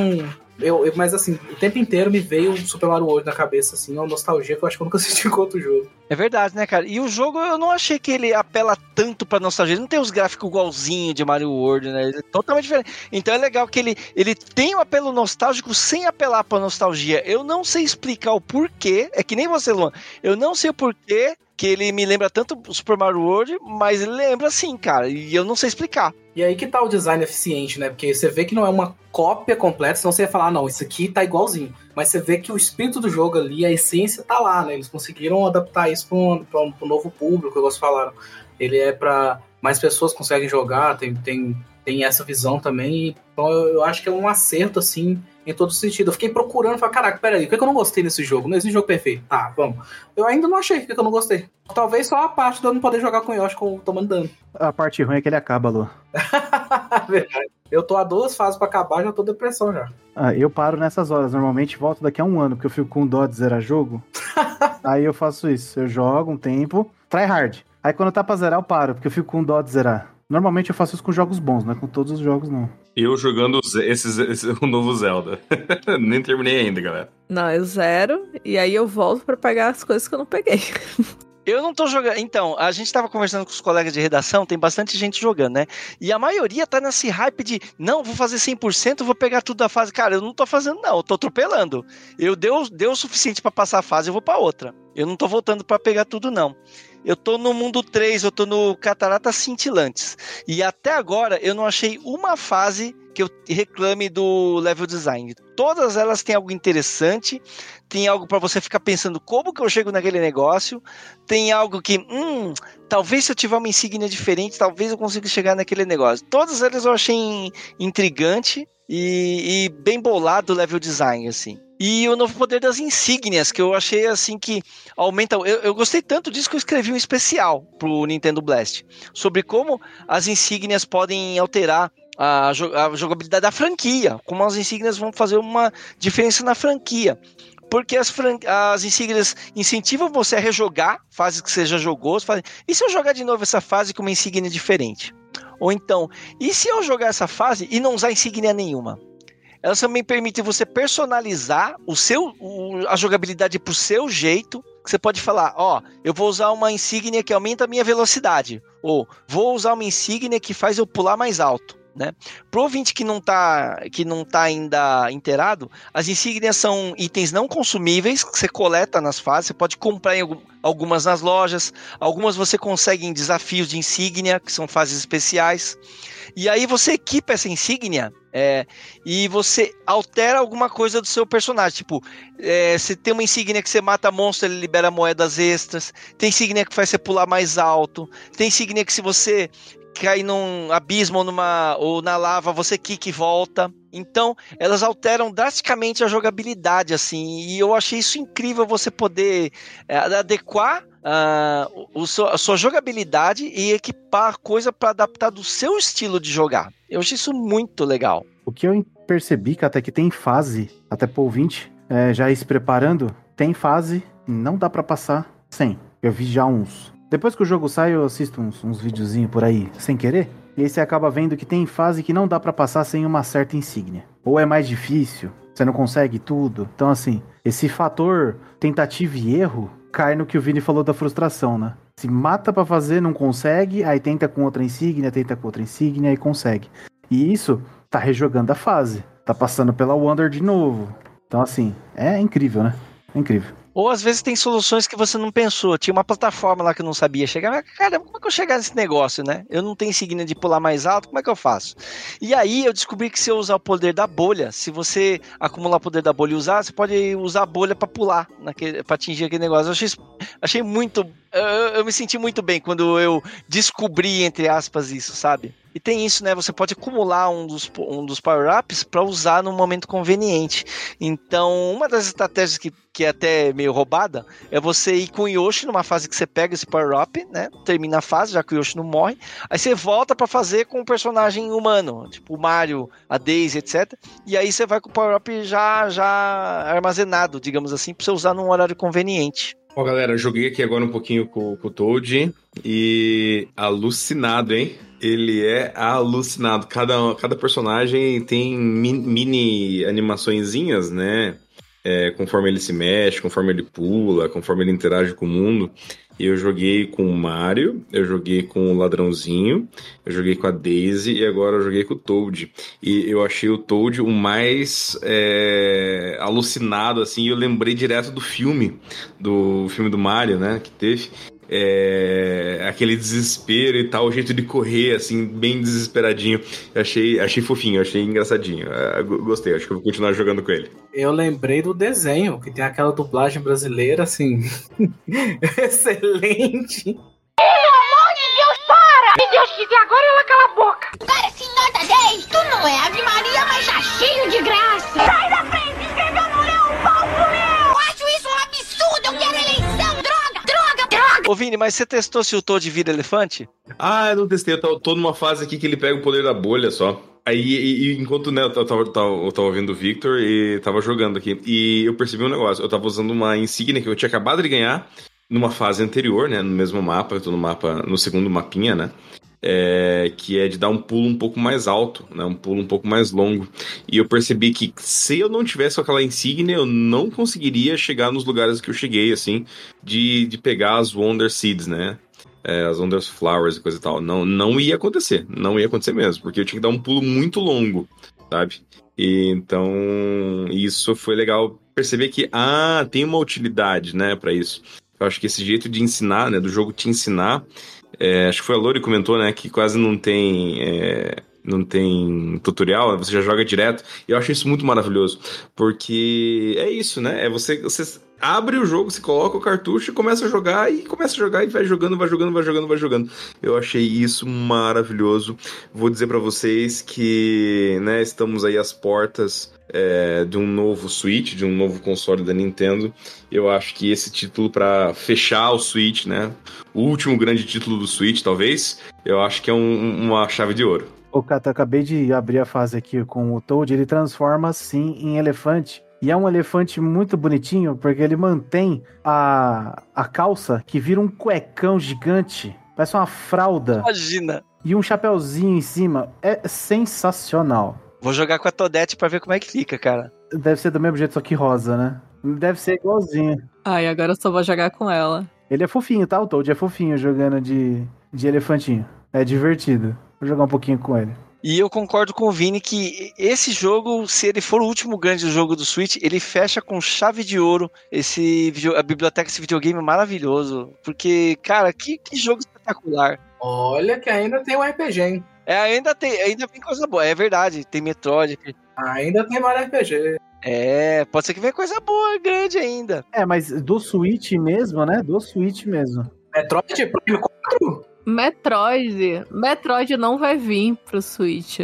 eu, eu, mas assim, o tempo inteiro me veio Super Mario World na cabeça, assim, uma nostalgia que eu acho que eu nunca [LAUGHS] assisti com outro jogo. É verdade, né, cara? E o jogo eu não achei que ele apela tanto pra nostalgia. Ele não tem os gráficos igualzinho de Mario World, né? Ele é totalmente diferente. Então é legal que ele, ele tem um apelo nostálgico sem apelar pra nostalgia. Eu não sei explicar o porquê. É que nem você, Luan. Eu não sei o porquê que ele me lembra tanto o Super Mario World, mas ele lembra sim, cara, e eu não sei explicar. E aí que tá o design eficiente, né? Porque você vê que não é uma cópia completa, senão você ia falar, ah, não, isso aqui tá igualzinho. Mas você vê que o espírito do jogo ali, a essência tá lá, né? Eles conseguiram adaptar isso para um, pra um, pra um novo público, como vocês falaram. Ele é para mais pessoas conseguem jogar, tem, tem, tem essa visão também. Então eu, eu acho que é um acerto, assim, em todo sentido. Eu fiquei procurando, falei, caraca, peraí, o que, é que eu não gostei nesse jogo? Nesse jogo perfeito. Tá, vamos. Eu ainda não achei o que, é que eu não gostei. Talvez só a parte de eu não poder jogar com o Yoshi tomando dano. A parte ruim é que ele acaba, Lu. [LAUGHS] Verdade. Eu tô a duas fases para acabar, já tô depressão já. Ah, eu paro nessas horas. Normalmente volto daqui a um ano, porque eu fico com dó de zerar jogo. [LAUGHS] Aí eu faço isso. Eu jogo um tempo, try hard. Aí quando tá pra zerar, eu paro, porque eu fico com dó de zerar. Normalmente eu faço isso com jogos bons, não é com todos os jogos, não. Eu jogando esses, esse, o novo Zelda. [LAUGHS] Nem terminei ainda, galera. Não, eu zero. E aí eu volto para pegar as coisas que eu não peguei. [LAUGHS] Eu não tô jogando. Então, a gente tava conversando com os colegas de redação, tem bastante gente jogando, né? E a maioria tá nesse hype de, não, vou fazer 100%, vou pegar tudo da fase. Cara, eu não tô fazendo, não, eu tô atropelando. Eu deu, deu o suficiente para passar a fase, eu vou para outra. Eu não tô voltando para pegar tudo, não. Eu tô no mundo 3, eu tô no Cataratas Cintilantes. E até agora eu não achei uma fase que eu reclame do level design. Todas elas têm algo interessante, tem algo para você ficar pensando como que eu chego naquele negócio, tem algo que, hum, talvez se eu tiver uma insígnia diferente, talvez eu consiga chegar naquele negócio. Todas elas eu achei intrigante e, e bem bolado o level design, assim. E o novo poder das insígnias, que eu achei assim que aumenta. Eu, eu, gostei tanto disso que eu escrevi um especial pro Nintendo Blast sobre como as insígnias podem alterar a, jogabilidade da franquia, como as insígnias vão fazer uma diferença na franquia porque as, as insígnias incentivam você a rejogar fases que você já jogou. Você fala, e se eu jogar de novo essa fase com uma insígnia diferente? Ou então, e se eu jogar essa fase e não usar insígnia nenhuma? Elas também permitem você personalizar o seu, o, a jogabilidade para o seu jeito. Você pode falar, ó, eu vou usar uma insígnia que aumenta a minha velocidade, ou vou usar uma insígnia que faz eu pular mais alto. Né? Pro ouvinte que não tá, que não tá ainda inteirado, as insígnias são itens não consumíveis que você coleta nas fases, você pode comprar em algumas nas lojas, algumas você consegue em desafios de insígnia, que são fases especiais. E aí você equipa essa insígnia é, e você altera alguma coisa do seu personagem. Tipo, é, você tem uma insígnia que você mata monstro, ele libera moedas extras. Tem insígnia que faz você pular mais alto. Tem insígnia que se você cair num abismo numa, ou na lava, você quica e volta. Então, elas alteram drasticamente a jogabilidade, assim, e eu achei isso incrível você poder é, adequar uh, o, a sua jogabilidade e equipar coisa para adaptar do seu estilo de jogar. Eu achei isso muito legal. O que eu percebi, que até que tem fase, até por 20, é, já ir se preparando, tem fase, não dá para passar sem. Eu vi já uns. Depois que o jogo sai, eu assisto uns, uns videozinhos por aí, sem querer. E aí você acaba vendo que tem fase que não dá para passar sem uma certa insígnia. Ou é mais difícil, você não consegue tudo. Então, assim, esse fator tentativa e erro cai no que o Vini falou da frustração, né? Se mata para fazer, não consegue, aí tenta com outra insígnia, tenta com outra insígnia e consegue. E isso tá rejogando a fase. Tá passando pela Wonder de novo. Então, assim, é incrível, né? É incrível. Ou às vezes tem soluções que você não pensou. Tinha uma plataforma lá que eu não sabia chegar. Mas, cara, como é que eu chegar nesse negócio, né? Eu não tenho insígnia de pular mais alto, como é que eu faço? E aí eu descobri que se eu usar o poder da bolha, se você acumular o poder da bolha e usar, você pode usar a bolha para pular, para atingir aquele negócio. Eu achei, achei muito. Eu, eu me senti muito bem quando eu descobri, entre aspas, isso, sabe? E tem isso, né? Você pode acumular um dos, um dos power-ups para usar no momento conveniente. Então, uma das estratégias que, que é até meio roubada é você ir com o Yoshi numa fase que você pega esse power-up, né? Termina a fase, já que o Yoshi não morre. Aí você volta para fazer com um personagem humano, tipo o Mario, a Daisy, etc. E aí você vai com o power-up já, já armazenado, digamos assim, para você usar num horário conveniente. Ó, galera, joguei aqui agora um pouquinho com, com o Toad e alucinado, hein? Ele é alucinado. Cada, cada personagem tem mini animaçõezinhas, né? É, conforme ele se mexe, conforme ele pula, conforme ele interage com o mundo. Eu joguei com o Mario, eu joguei com o Ladrãozinho, eu joguei com a Daisy e agora eu joguei com o Toad. E eu achei o Toad o mais é, alucinado, assim. Eu lembrei direto do filme, do filme do Mario, né? Que teve é, aquele desespero e tal, o jeito de correr, assim, bem desesperadinho. Achei, achei fofinho, achei engraçadinho. É, gostei, acho que eu vou continuar jogando com ele. Eu lembrei do desenho, que tem aquela dublagem brasileira, assim, [LAUGHS] excelente. Pelo amor de Deus, para! Se Deus quiser, agora ela cala a boca. Cara, se nota 10, tu não é Ave Maria, mas já cheio de graça. Sai da frente, Ô Vini, mas você testou se o Toad vira elefante? Ah, eu não testei, eu tô, tô numa fase aqui que ele pega o poder da bolha só. Aí, e, e, enquanto né, eu, tava, tava, eu tava ouvindo o Victor e tava jogando aqui, e eu percebi um negócio. Eu tava usando uma insígnia que eu tinha acabado de ganhar numa fase anterior, né? No mesmo mapa, eu tô no mapa, no segundo mapinha, né? É, que é de dar um pulo um pouco mais alto, né? Um pulo um pouco mais longo. E eu percebi que se eu não tivesse aquela insígnia, eu não conseguiria chegar nos lugares que eu cheguei, assim, de, de pegar as Wonder Seeds, né? é, as Wonder Flowers e coisa e tal. Não, não ia acontecer. Não ia acontecer mesmo, porque eu tinha que dar um pulo muito longo, sabe? E, então, isso foi legal perceber que, ah, tem uma utilidade, né, para isso. Eu acho que esse jeito de ensinar, né, do jogo te ensinar, é, acho que foi a Lori que comentou, né, que quase não tem. É, não tem tutorial, você já joga direto. E eu acho isso muito maravilhoso. Porque é isso, né? É você, você abre o jogo, se coloca o cartucho e começa a jogar, e começa a jogar e vai jogando, vai jogando, vai jogando, vai jogando. Eu achei isso maravilhoso. Vou dizer para vocês que, né, estamos aí às portas é, de um novo Switch, de um novo console da Nintendo. Eu acho que esse título para fechar o Switch, né, o último grande título do Switch, talvez, eu acho que é um, uma chave de ouro. Ô, Kata, acabei de abrir a fase aqui com o Toad, ele transforma sim em elefante. E é um elefante muito bonitinho, porque ele mantém a, a calça que vira um cuecão gigante. Parece uma fralda. Imagina. E um chapéuzinho em cima. É sensacional. Vou jogar com a Todete pra ver como é que fica, cara. Deve ser do mesmo jeito, só que rosa, né? Deve ser igualzinho. Ai, agora eu só vou jogar com ela. Ele é fofinho, tá? O Toad é fofinho jogando de, de elefantinho. É divertido. Vou jogar um pouquinho com ele. E eu concordo com o Vini que esse jogo, se ele for o último grande jogo do Switch, ele fecha com chave de ouro esse video, a biblioteca desse videogame maravilhoso. Porque, cara, que, que jogo espetacular. Olha que ainda tem um RPG, hein? É, ainda tem, ainda tem coisa boa, é verdade. Tem Metroid. Ainda tem Mario RPG. É, pode ser que venha coisa boa, grande ainda. É, mas do Switch mesmo, né? Do Switch mesmo. Metroid Prime 4? Metroid. Metroid não vai vir pro Switch.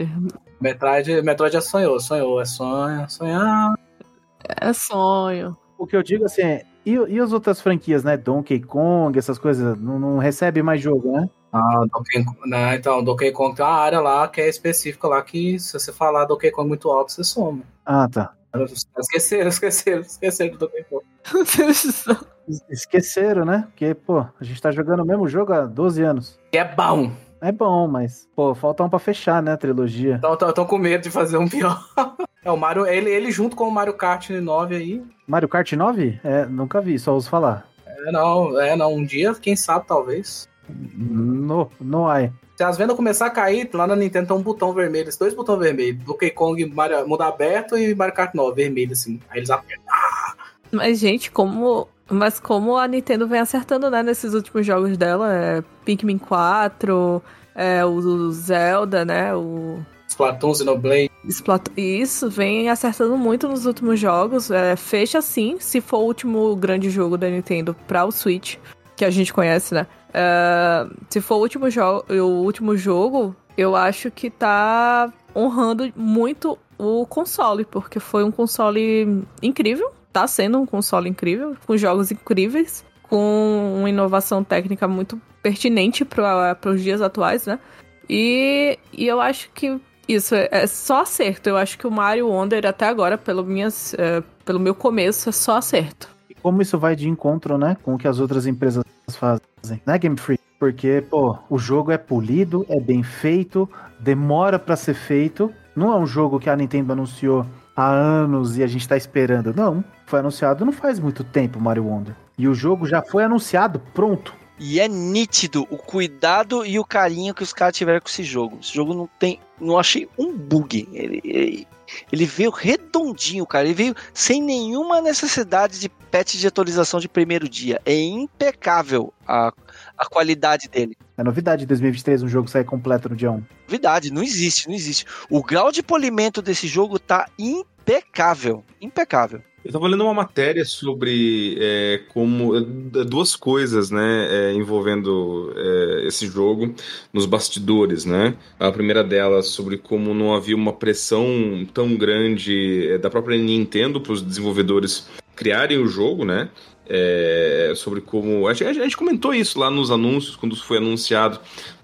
Metroid, Metroid é sonhou, sonhou, é sonho, sonhar. É sonho. O que eu digo assim é. E, e as outras franquias, né? Donkey Kong, essas coisas, não, não recebe mais jogo, né? Ah, Donkey, né, então, Donkey Kong tem uma área lá que é específica lá que se você falar Donkey Kong muito alto, você soma. Ah, tá. Esqueceram, [LAUGHS] esqueceram, esqueceram do Donkey Kong. Esqueceram, né? Porque, pô, a gente tá jogando o mesmo jogo há 12 anos. Que é bom. É bom, mas, pô, falta um pra fechar, né, a trilogia. Então, tô, tô com medo de fazer um pior. [LAUGHS] É o Mario, ele, ele junto com o Mario Kart 9 aí. Mario Kart 9? É, nunca vi, só ouço falar. É, não, é, não. Um dia, quem sabe, talvez. No, no ai. Se as vendas começar a cair, lá na Nintendo tem um botão vermelho, esses dois botões vermelhos. Donkey Kong Mario, mundo aberto e Mario Kart 9, vermelho, assim. Aí eles apertam. Mas, gente, como. Mas como a Nintendo vem acertando, né, nesses últimos jogos dela, é Pikmin 4, é, o Zelda, né? O. Splatoon, Xenoblade. Splatoon. Isso, vem acertando muito nos últimos jogos. É, fecha sim, se for o último grande jogo da Nintendo para o Switch, que a gente conhece, né? É, se for o último, o último jogo, eu acho que tá honrando muito o console, porque foi um console incrível. Tá sendo um console incrível, com jogos incríveis, com uma inovação técnica muito pertinente para os dias atuais, né? E, e eu acho que isso é, é só acerto. Eu acho que o Mario Wonder até agora, pelo, minhas, é, pelo meu começo, é só acerto. Como isso vai de encontro, né, com o que as outras empresas fazem, né, Game Freak? Porque, pô, o jogo é polido, é bem feito, demora para ser feito. Não é um jogo que a Nintendo anunciou há anos e a gente tá esperando. Não, foi anunciado não faz muito tempo, Mario Wonder. E o jogo já foi anunciado, pronto. E é nítido o cuidado e o carinho que os caras tiveram com esse jogo. Esse jogo não tem. Não achei um bug. Ele, ele, ele veio redondinho, cara. Ele veio sem nenhuma necessidade de patch de atualização de primeiro dia. É impecável a, a qualidade dele. É novidade de 2023 um jogo sair completo no dia 1. Novidade, não existe, não existe. O grau de polimento desse jogo tá impecável. Impecável. Eu tava lendo uma matéria sobre é, como duas coisas, né, é, envolvendo é, esse jogo nos bastidores, né? A primeira delas sobre como não havia uma pressão tão grande é, da própria Nintendo para os desenvolvedores criarem o jogo, né? É, sobre como. A gente, a gente, comentou isso lá nos anúncios, quando foi anunciado,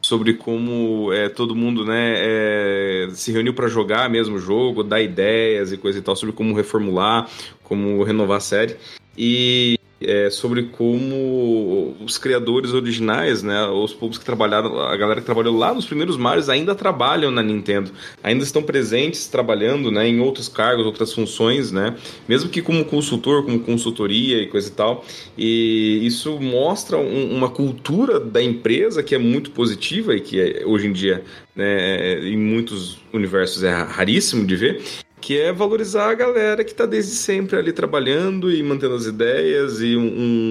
sobre como é, todo mundo né, é, se reuniu para jogar mesmo o jogo, dar ideias e coisa e tal, sobre como reformular, como renovar a série. E é, sobre como os criadores originais, né, os povos que trabalharam, a galera que trabalhou lá nos primeiros Marios ainda trabalham na Nintendo, ainda estão presentes trabalhando, né, em outros cargos, outras funções, né, mesmo que como consultor, como consultoria e coisa e tal. E isso mostra um, uma cultura da empresa que é muito positiva e que é, hoje em dia, né, em muitos universos é raríssimo de ver que é valorizar a galera que está desde sempre ali trabalhando e mantendo as ideias e um,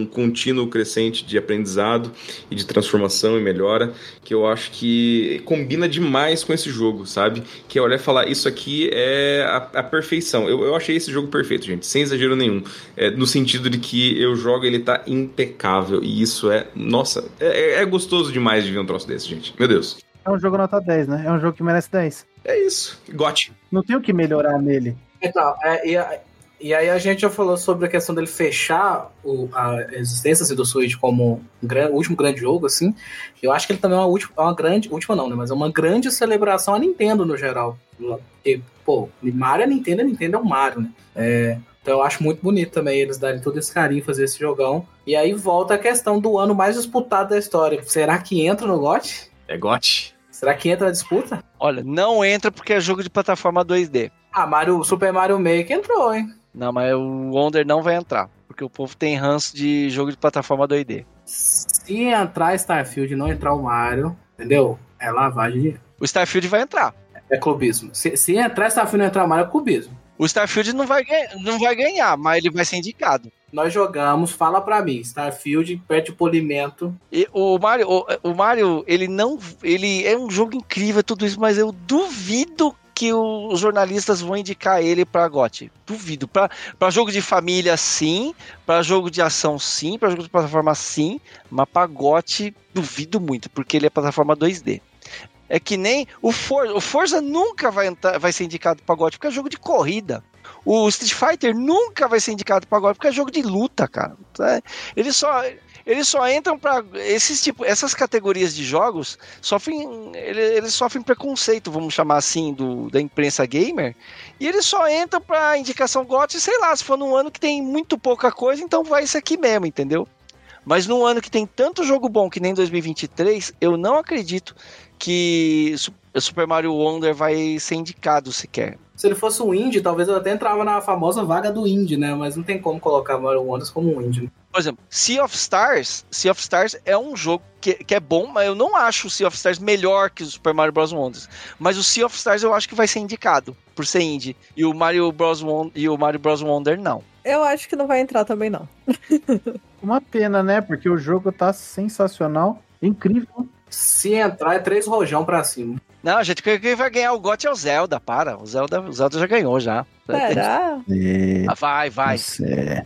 um, contínuo crescente de aprendizado e de transformação e melhora, que eu acho que combina demais com esse jogo, sabe? Que é olhar e falar, isso aqui é a, a perfeição. Eu, eu achei esse jogo perfeito, gente, sem exagero nenhum. É, no sentido de que eu jogo ele tá impecável e isso é, nossa, é, é gostoso demais de ver um troço desse, gente. Meu Deus. É um jogo nota 10, né? É um jogo que merece 10. É isso. Gote. Não tem o que melhorar nele. Então, é, e, e, aí a gente já falou sobre a questão dele fechar o, a existência assim, do Switch como um gran, o último grande jogo, assim. Eu acho que ele também é uma última, uma grande, última não, né? Mas é uma grande celebração à Nintendo no geral. Porque, pô, Mario é Nintendo, a Nintendo é o Mario, né? É, então eu acho muito bonito também eles darem todo esse carinho, fazer esse jogão. E aí volta a questão do ano mais disputado da história. Será que entra no GOT? É GOT. Será que entra na disputa? Olha, não entra porque é jogo de plataforma 2D. Ah, Mario, Super Mario Maker entrou, hein? Não, mas o Wonder não vai entrar. Porque o povo tem ranço de jogo de plataforma 2D. Se entrar Starfield e não entrar o Mario, entendeu? É lavagem de. O Starfield vai entrar. É clubismo. Se, se entrar Starfield e não entrar Mario, é clubismo. O Starfield não vai, não vai ganhar, mas ele vai ser indicado. Nós jogamos, fala pra mim, Starfield perde polimento. E o Mario, o, o Mario, ele não, ele é um jogo incrível tudo isso, mas eu duvido que o- os jornalistas vão indicar ele pra GOT. Duvido. Pra pra jogo de família, sim. Pra jogo de ação, sim. Pra jogo de plataforma, sim. Mas pra GOT, duvido muito, porque ele é plataforma 2D. É que nem o Forza. O Forza nunca vai, entrar, vai ser indicado pra GOT, porque é jogo de corrida. O Street Fighter nunca vai ser indicado pra GOT, porque é jogo de luta, cara. É, Eles só, eles só entram pra. Esses tipo, essas categorias de jogos sofrem. ele- Eles, sofrem preconceito, vamos chamar assim, do, da imprensa gamer. E eles só entram pra indicação GOT, sei lá, se for num ano que tem muito pouca coisa, então vai isso aqui mesmo, entendeu? Mas num ano que tem tanto jogo bom que nem 2023, eu não acredito que Su- Super Mario Wonder vai ser indicado sequer. Se ele fosse um indie, talvez eu até entrava na famosa vaga do indie, né? Mas não tem como colocar Mario Wonders como um indie. Por exemplo, Sea of Stars, Sea of Stars é um jogo que, que é bom, mas eu não acho o Sea of Stars melhor que o Super Mario Bros. Wonders. Mas o Sea of Stars eu acho que vai ser indicado por ser indie. E o Mario Bros. Won- e o Mario Bros. Wonder não. Eu acho que não vai entrar também, não. [LAUGHS] Uma pena, né? Porque o jogo tá sensacional, incrível. Se entrar, é três rojão pra cima. Não, gente, quem vai ganhar o GOT é o Zelda, para. O Zelda, o Zelda já ganhou já. Será? É, Ah, vai, vai. é.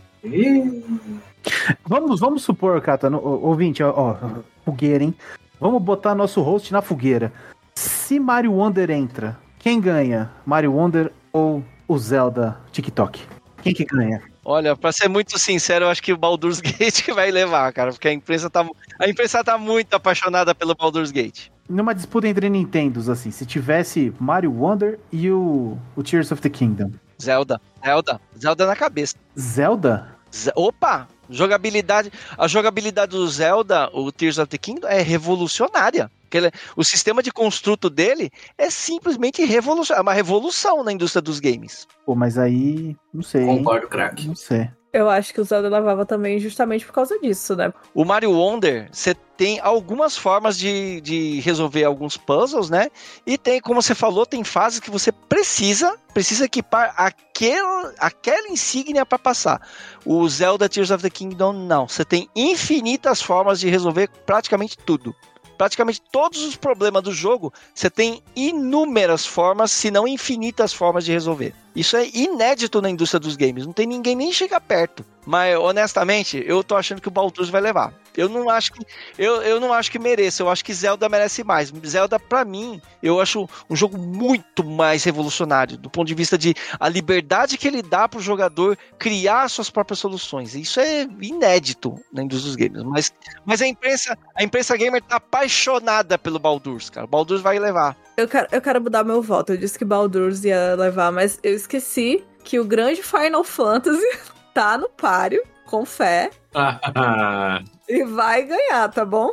Vamos, vamos supor, Cata, no- ouvinte, ó, ó, fogueira, hein? Vamos botar nosso host na fogueira. Se Mario Wonder entra, quem ganha? Mario Wonder ou o Zelda TikTok? Quem que ganha? Olha, pra ser muito sincero, eu acho que o Baldur's [LAUGHS] Gate que vai levar, cara, porque a imprensa tá, a imprensa tá muito apaixonada pelo Baldur's Gate. Numa disputa entre Nintendos, assim, se tivesse Mario Wonder e o, o Tears of the Kingdom. Zelda, Zelda, Zelda na cabeça. Zelda? Ze- Opa! Jogabilidade. A jogabilidade do Zelda, o Tears of the Kingdom, é revolucionária. Ele- o sistema de construto dele é simplesmente revolucionário. É uma revolução na indústria dos games. Pô, mas aí, não sei, concordo, craque. Não sei. Eu acho que o Zelda levava também justamente por causa disso, né? O Mario Wonder, você tem algumas formas de, de resolver alguns puzzles, né? E tem, como você falou, tem fases que você precisa, precisa equipar aquele, aquela insígnia para passar. O Zelda Tears of the Kingdom, não. Você tem infinitas formas de resolver praticamente tudo. Praticamente todos os problemas do jogo, você tem inúmeras formas, se não infinitas formas de resolver. Isso é inédito na indústria dos games. Não tem ninguém nem chega perto. Mas, honestamente, eu tô achando que o Baldur's vai levar. Eu não acho que eu, eu não acho que mereça. Eu acho que Zelda merece mais. Zelda, pra mim, eu acho um jogo muito mais revolucionário do ponto de vista de a liberdade que ele dá pro jogador criar suas próprias soluções. Isso é inédito na indústria dos games. Mas, mas a imprensa, a imprensa gamer tá apaixonada pelo Baldur's, cara. O Baldur's vai levar. Eu quero, eu quero mudar meu voto. Eu disse que Baldur's ia levar, mas eu esqueci que o grande Final Fantasy [LAUGHS] tá no páreo, com fé, [LAUGHS] e vai ganhar, tá bom?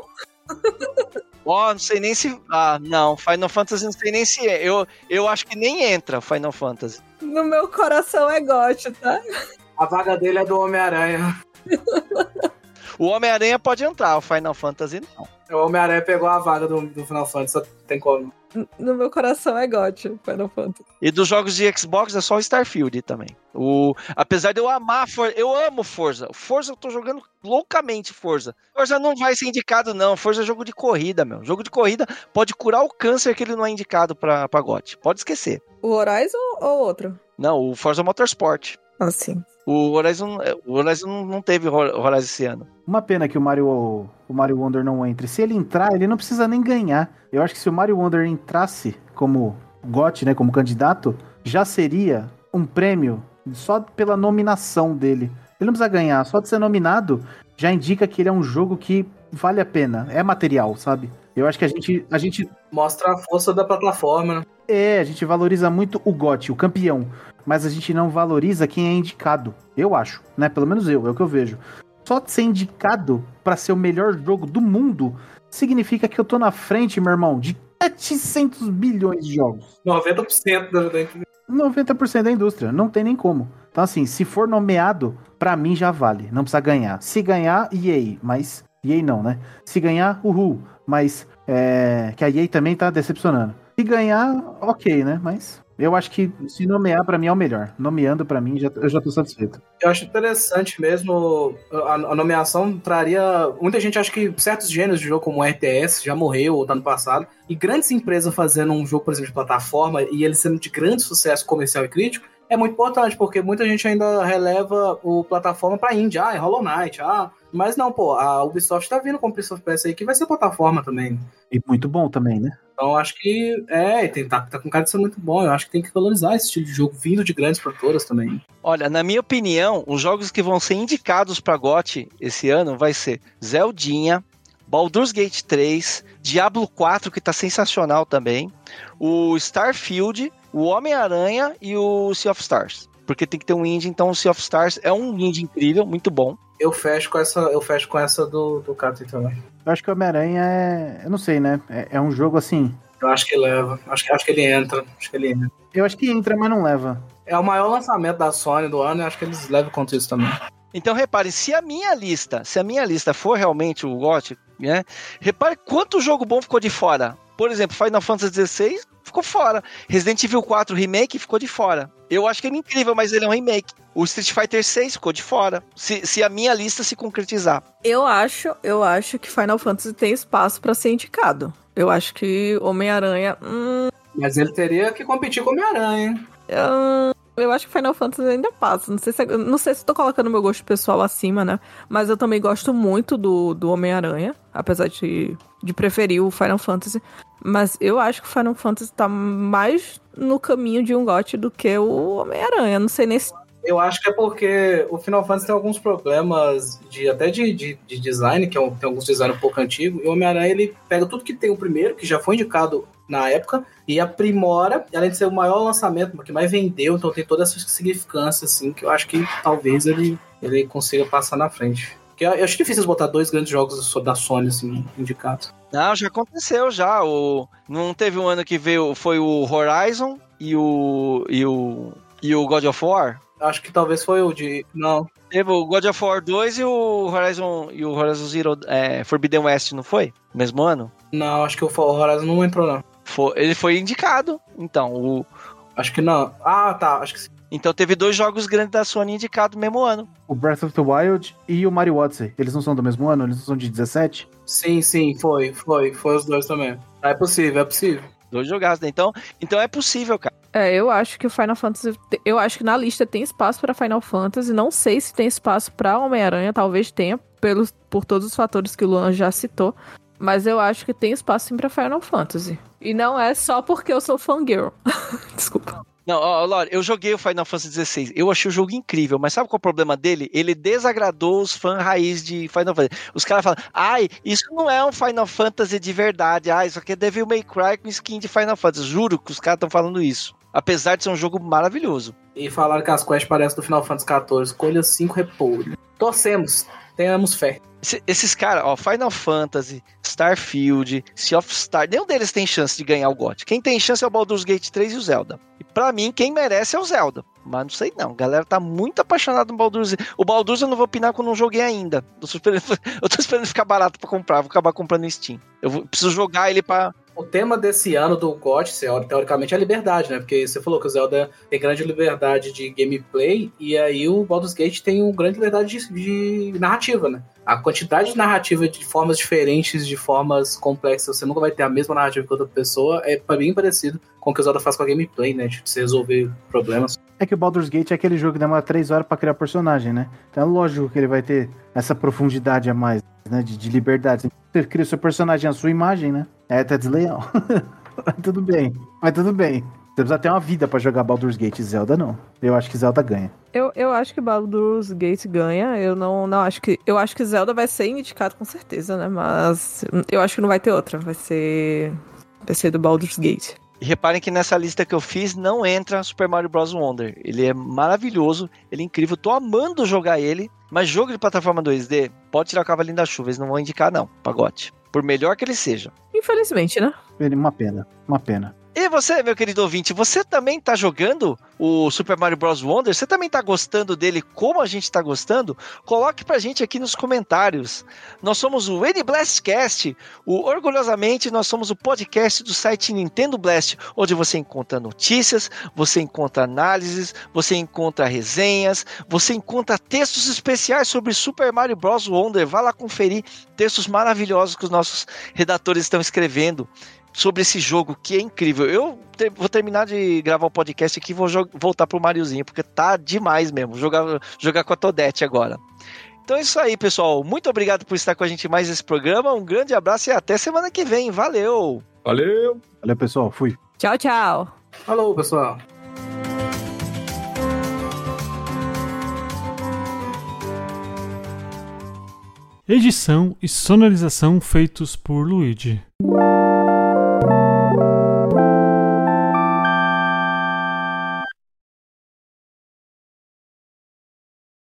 Ó, não sei nem se. Ah, não. Final Fantasy não sei nem se é. Eu, eu acho que nem entra Final Fantasy. No meu coração é gote, tá? A vaga dele é do Homem-Aranha. [LAUGHS] O Homem-Aranha pode entrar, o Final Fantasy não. O Homem-Aranha pegou a vaga do, do Final Fantasy, só tem como. No meu coração é gote, Final Fantasy. E dos jogos de Xbox é só o Starfield também. O, apesar de eu amar Forza, eu amo Forza. Forza eu tô jogando loucamente Forza. Forza não vai ser indicado não, Forza é jogo de corrida, meu. Jogo de corrida pode curar o câncer que ele não é indicado pra, pra GOT. Pode esquecer. O Horizon ou outro? Não, o Forza Motorsport. Assim. O Horizon, o Horizon não- não teve Hor- Horizon esse ano. Uma pena que o Mario, o Mario Wonder não entre. Se ele entrar, ele não precisa nem ganhar. Eu acho que se o Mario Wonder entrasse como GOT, né, como candidato, já seria um prêmio só pela nominação dele. Ele não precisa ganhar, só de ser nominado já indica que ele é um jogo que vale a pena, é material, sabe? Eu acho que a gente, a gente Mostra a força da plataforma, né? é, a gente valoriza muito o GOT, o campeão, mas a gente não valoriza quem é indicado. Eu acho, né? Pelo menos eu, é o que eu vejo. Só de ser indicado pra ser o melhor jogo do mundo significa que eu tô na frente, meu irmão, de 700 bilhões de jogos. 90% da, da 90% da indústria, não tem nem como. Então assim, se for nomeado, pra mim já vale, não precisa ganhar. Se ganhar, EA, mas EA não, né? Se ganhar, uhul, mas é, que a EA também tá decepcionando. Se ganhar, ok, né? Mas eu acho que se nomear pra mim é o melhor. Nomeando pra mim, já, eu já tô satisfeito. Eu acho interessante mesmo a, a nomeação traria. Muita gente acha que certos gêneros de jogo, como RTS, já morreu ou tá no passado. E grandes empresas fazendo um jogo, por exemplo, de plataforma e ele sendo de grande sucesso comercial e crítico, é muito importante, porque muita gente ainda releva o plataforma pra indie. Ah, é Hollow Knight, ah. Mas não, pô, a Ubisoft tá vindo com o Prince of Persia aí que vai ser plataforma também. E muito bom também, né? Então eu acho que é, tem, tá, tá com cara de ser muito bom. Eu acho que tem que valorizar esse estilo de jogo vindo de grandes produtoras também. Olha, na minha opinião, os jogos que vão ser indicados pra GOT esse ano vai ser Zeldinha, Baldur's Gate 3, Diablo 4, que tá sensacional também, o Starfield, o Homem-Aranha e o Sea of Stars. Porque tem que ter um indie, então o Sea of Stars é um indie incrível, muito bom. Eu fecho com essa, eu fecho com essa do, do Catherine também. Eu acho que o Homem-Aranha é. Eu não sei, né? É, é um jogo assim. Eu acho que leva. Acho que, acho que ele entra. Acho que ele entra. Eu acho que entra, mas não leva. É o maior lançamento da Sony do ano e acho que eles levam contra isso também. Então repare, se a minha lista, se a minha lista for realmente o GOT, né? Repare quanto jogo bom ficou de fora. Por exemplo, Final Fantasy XVI ficou fora. Resident Evil 4 Remake ficou de fora. Eu acho que ele é incrível, mas ele é um remake. O Street Fighter 6 ficou de fora. Se, se a minha lista se concretizar. Eu acho, eu acho que Final Fantasy tem espaço pra ser indicado. Eu acho que Homem-Aranha. Hum, Mas ele teria que competir com o Homem-Aranha. hein? hum, eu acho que Final Fantasy ainda passa. Não sei se, não sei se tô colocando meu gosto pessoal acima, né? Mas eu também gosto muito do, do Homem-Aranha. Apesar de, de preferir o Final Fantasy. Mas eu acho que o Final Fantasy tá mais no caminho de um GOT do que o Homem-Aranha. Não sei nem se Eu acho que é porque o Final Fantasy tem alguns problemas de até de, de, de design, que é um- tem alguns design um pouco antigo, e o Homem-Aranha ele pega tudo que tem o primeiro, que já foi indicado na época, e aprimora, e além de ser o maior lançamento, o que mais vendeu, então tem toda essa significância, assim, que eu acho que talvez ele, ele consiga passar na frente. Porque eu, eu acho difícil botar dois grandes jogos da Sony, assim, indicados. Não, já aconteceu já. O, não teve um ano que veio, foi o Horizon e o, e o, e o God of War? Acho que talvez foi o de. Não. Teve o God of War 2 e o Horizon, e o Horizon Zero é, Forbidden West, não foi? Mesmo ano? Não, acho que o Horizon não entrou, não. Foi, ele foi indicado. Então, o, Acho que não. Ah, tá. Acho que sim. então teve dois jogos grandes da Sony indicados no mesmo ano. O Breath of the Wild e o Mario Odyssey. Eles não são do mesmo ano? Eles não são de 17? Sim, sim, foi, foi. Foi os dois também. É possível, é possível. Dois jogados, né? Então, então é possível, cara. É, eu acho que o Final Fantasy. Eu acho que na lista tem espaço pra Final Fantasy. Não sei se tem espaço pra Homem-Aranha, talvez tenha, pelos, por todos os fatores que o Luan já citou. Mas eu acho que tem espaço sim pra Final Fantasy. E não é só porque eu sou fangirl. [LAUGHS] Desculpa. Não, ó, Lore, eu joguei o Final Fantasy XVI. Eu achei o jogo incrível, mas sabe qual é o problema dele? Ele desagradou os fãs raiz de Final Fantasy. Os caras falam, ai, isso não é um Final Fantasy de verdade. Ah, isso aqui é Devil May Cry com skin de Final Fantasy. Juro que os caras estão falando isso. Apesar de ser um jogo maravilhoso. E falaram que as quests parecem do Final Fantasy XIV. Escolha 5 repolho. Torcemos. Tenhamos fé. Esse- esses caras, ó, Final Fantasy, Starfield, Sea of Stars, nenhum deles tem chance de ganhar o GOT. Quem tem chance é o Baldur's Gate 3 e o Zelda. Pra mim, quem merece é o Zelda. Mas não sei não, a galera tá muito apaixonada no Baldur's. O Baldur's eu não vou opinar quando não joguei ainda. Eu tô esperando, [LAUGHS] eu tô esperando ficar barato pra comprar, vou acabar comprando Steam. Eu vou- preciso jogar ele pra... O tema desse ano do GOT, teoricamente, é a liberdade, né? Porque você falou que o Zelda tem grande liberdade de gameplay, e aí o Baldur's Gate tem uma grande liberdade de, de narrativa, né? A quantidade de narrativa de formas diferentes, de formas complexas, você nunca vai ter a mesma narrativa que outra pessoa, é bem parecido com o que o Zelda faz com a gameplay, né? De você resolver problemas. É que o Baldur's Gate é aquele jogo que demora 3 horas pra criar personagem, né? Então é lógico que ele vai ter essa profundidade a mais, né? De, de liberdade. Você cria o seu personagem, a sua imagem, né? É até desleal. [LAUGHS] Mas tudo bem. Mas tudo bem. Você precisa ter uma vida pra jogar Baldur's Gate. Zelda não. Eu acho que Zelda ganha. Eu, eu acho que Baldur's Gate ganha. Eu não, não acho que. Eu acho que Zelda vai ser indicado com certeza, né? Mas eu acho que não vai ter outra. Vai ser. Vai ser do Baldur's Gate. E reparem que nessa lista que eu fiz não entra Super Mario Bros. Wonder. Ele é maravilhoso, ele é incrível, tô amando jogar ele, mas jogo de plataforma 2D, pode tirar o cavalinho da chuva, eles não vão indicar não, pagote. Por melhor que ele seja. Infelizmente, né? Uma pena. Uma pena. E você, meu querido ouvinte, você também tá jogando o Super Mario Bros. Wonder, você também tá gostando dele como a gente tá gostando? Coloque pra gente aqui nos comentários. Nós somos o N Blastcast, o orgulhosamente nós somos o podcast do site Nintendo Blast, onde você encontra notícias, você encontra análises, você encontra resenhas, você encontra textos especiais sobre Super Mario Bros. Wonder. Vá lá conferir textos maravilhosos que os nossos redatores estão escrevendo sobre esse jogo que é incrível. Eu te- vou terminar de gravar o podcast aqui e vou voltar pro Mariozinho, porque tá demais mesmo. Jogar, jogar com a Todete agora. Então é isso aí, pessoal. Muito obrigado por estar com a gente mais nesse programa. Um grande abraço e até semana que vem. Valeu! Valeu! Valeu, pessoal. Fui. Tchau, tchau. Falou, pessoal. Edição e sonorização feitos por Luigi.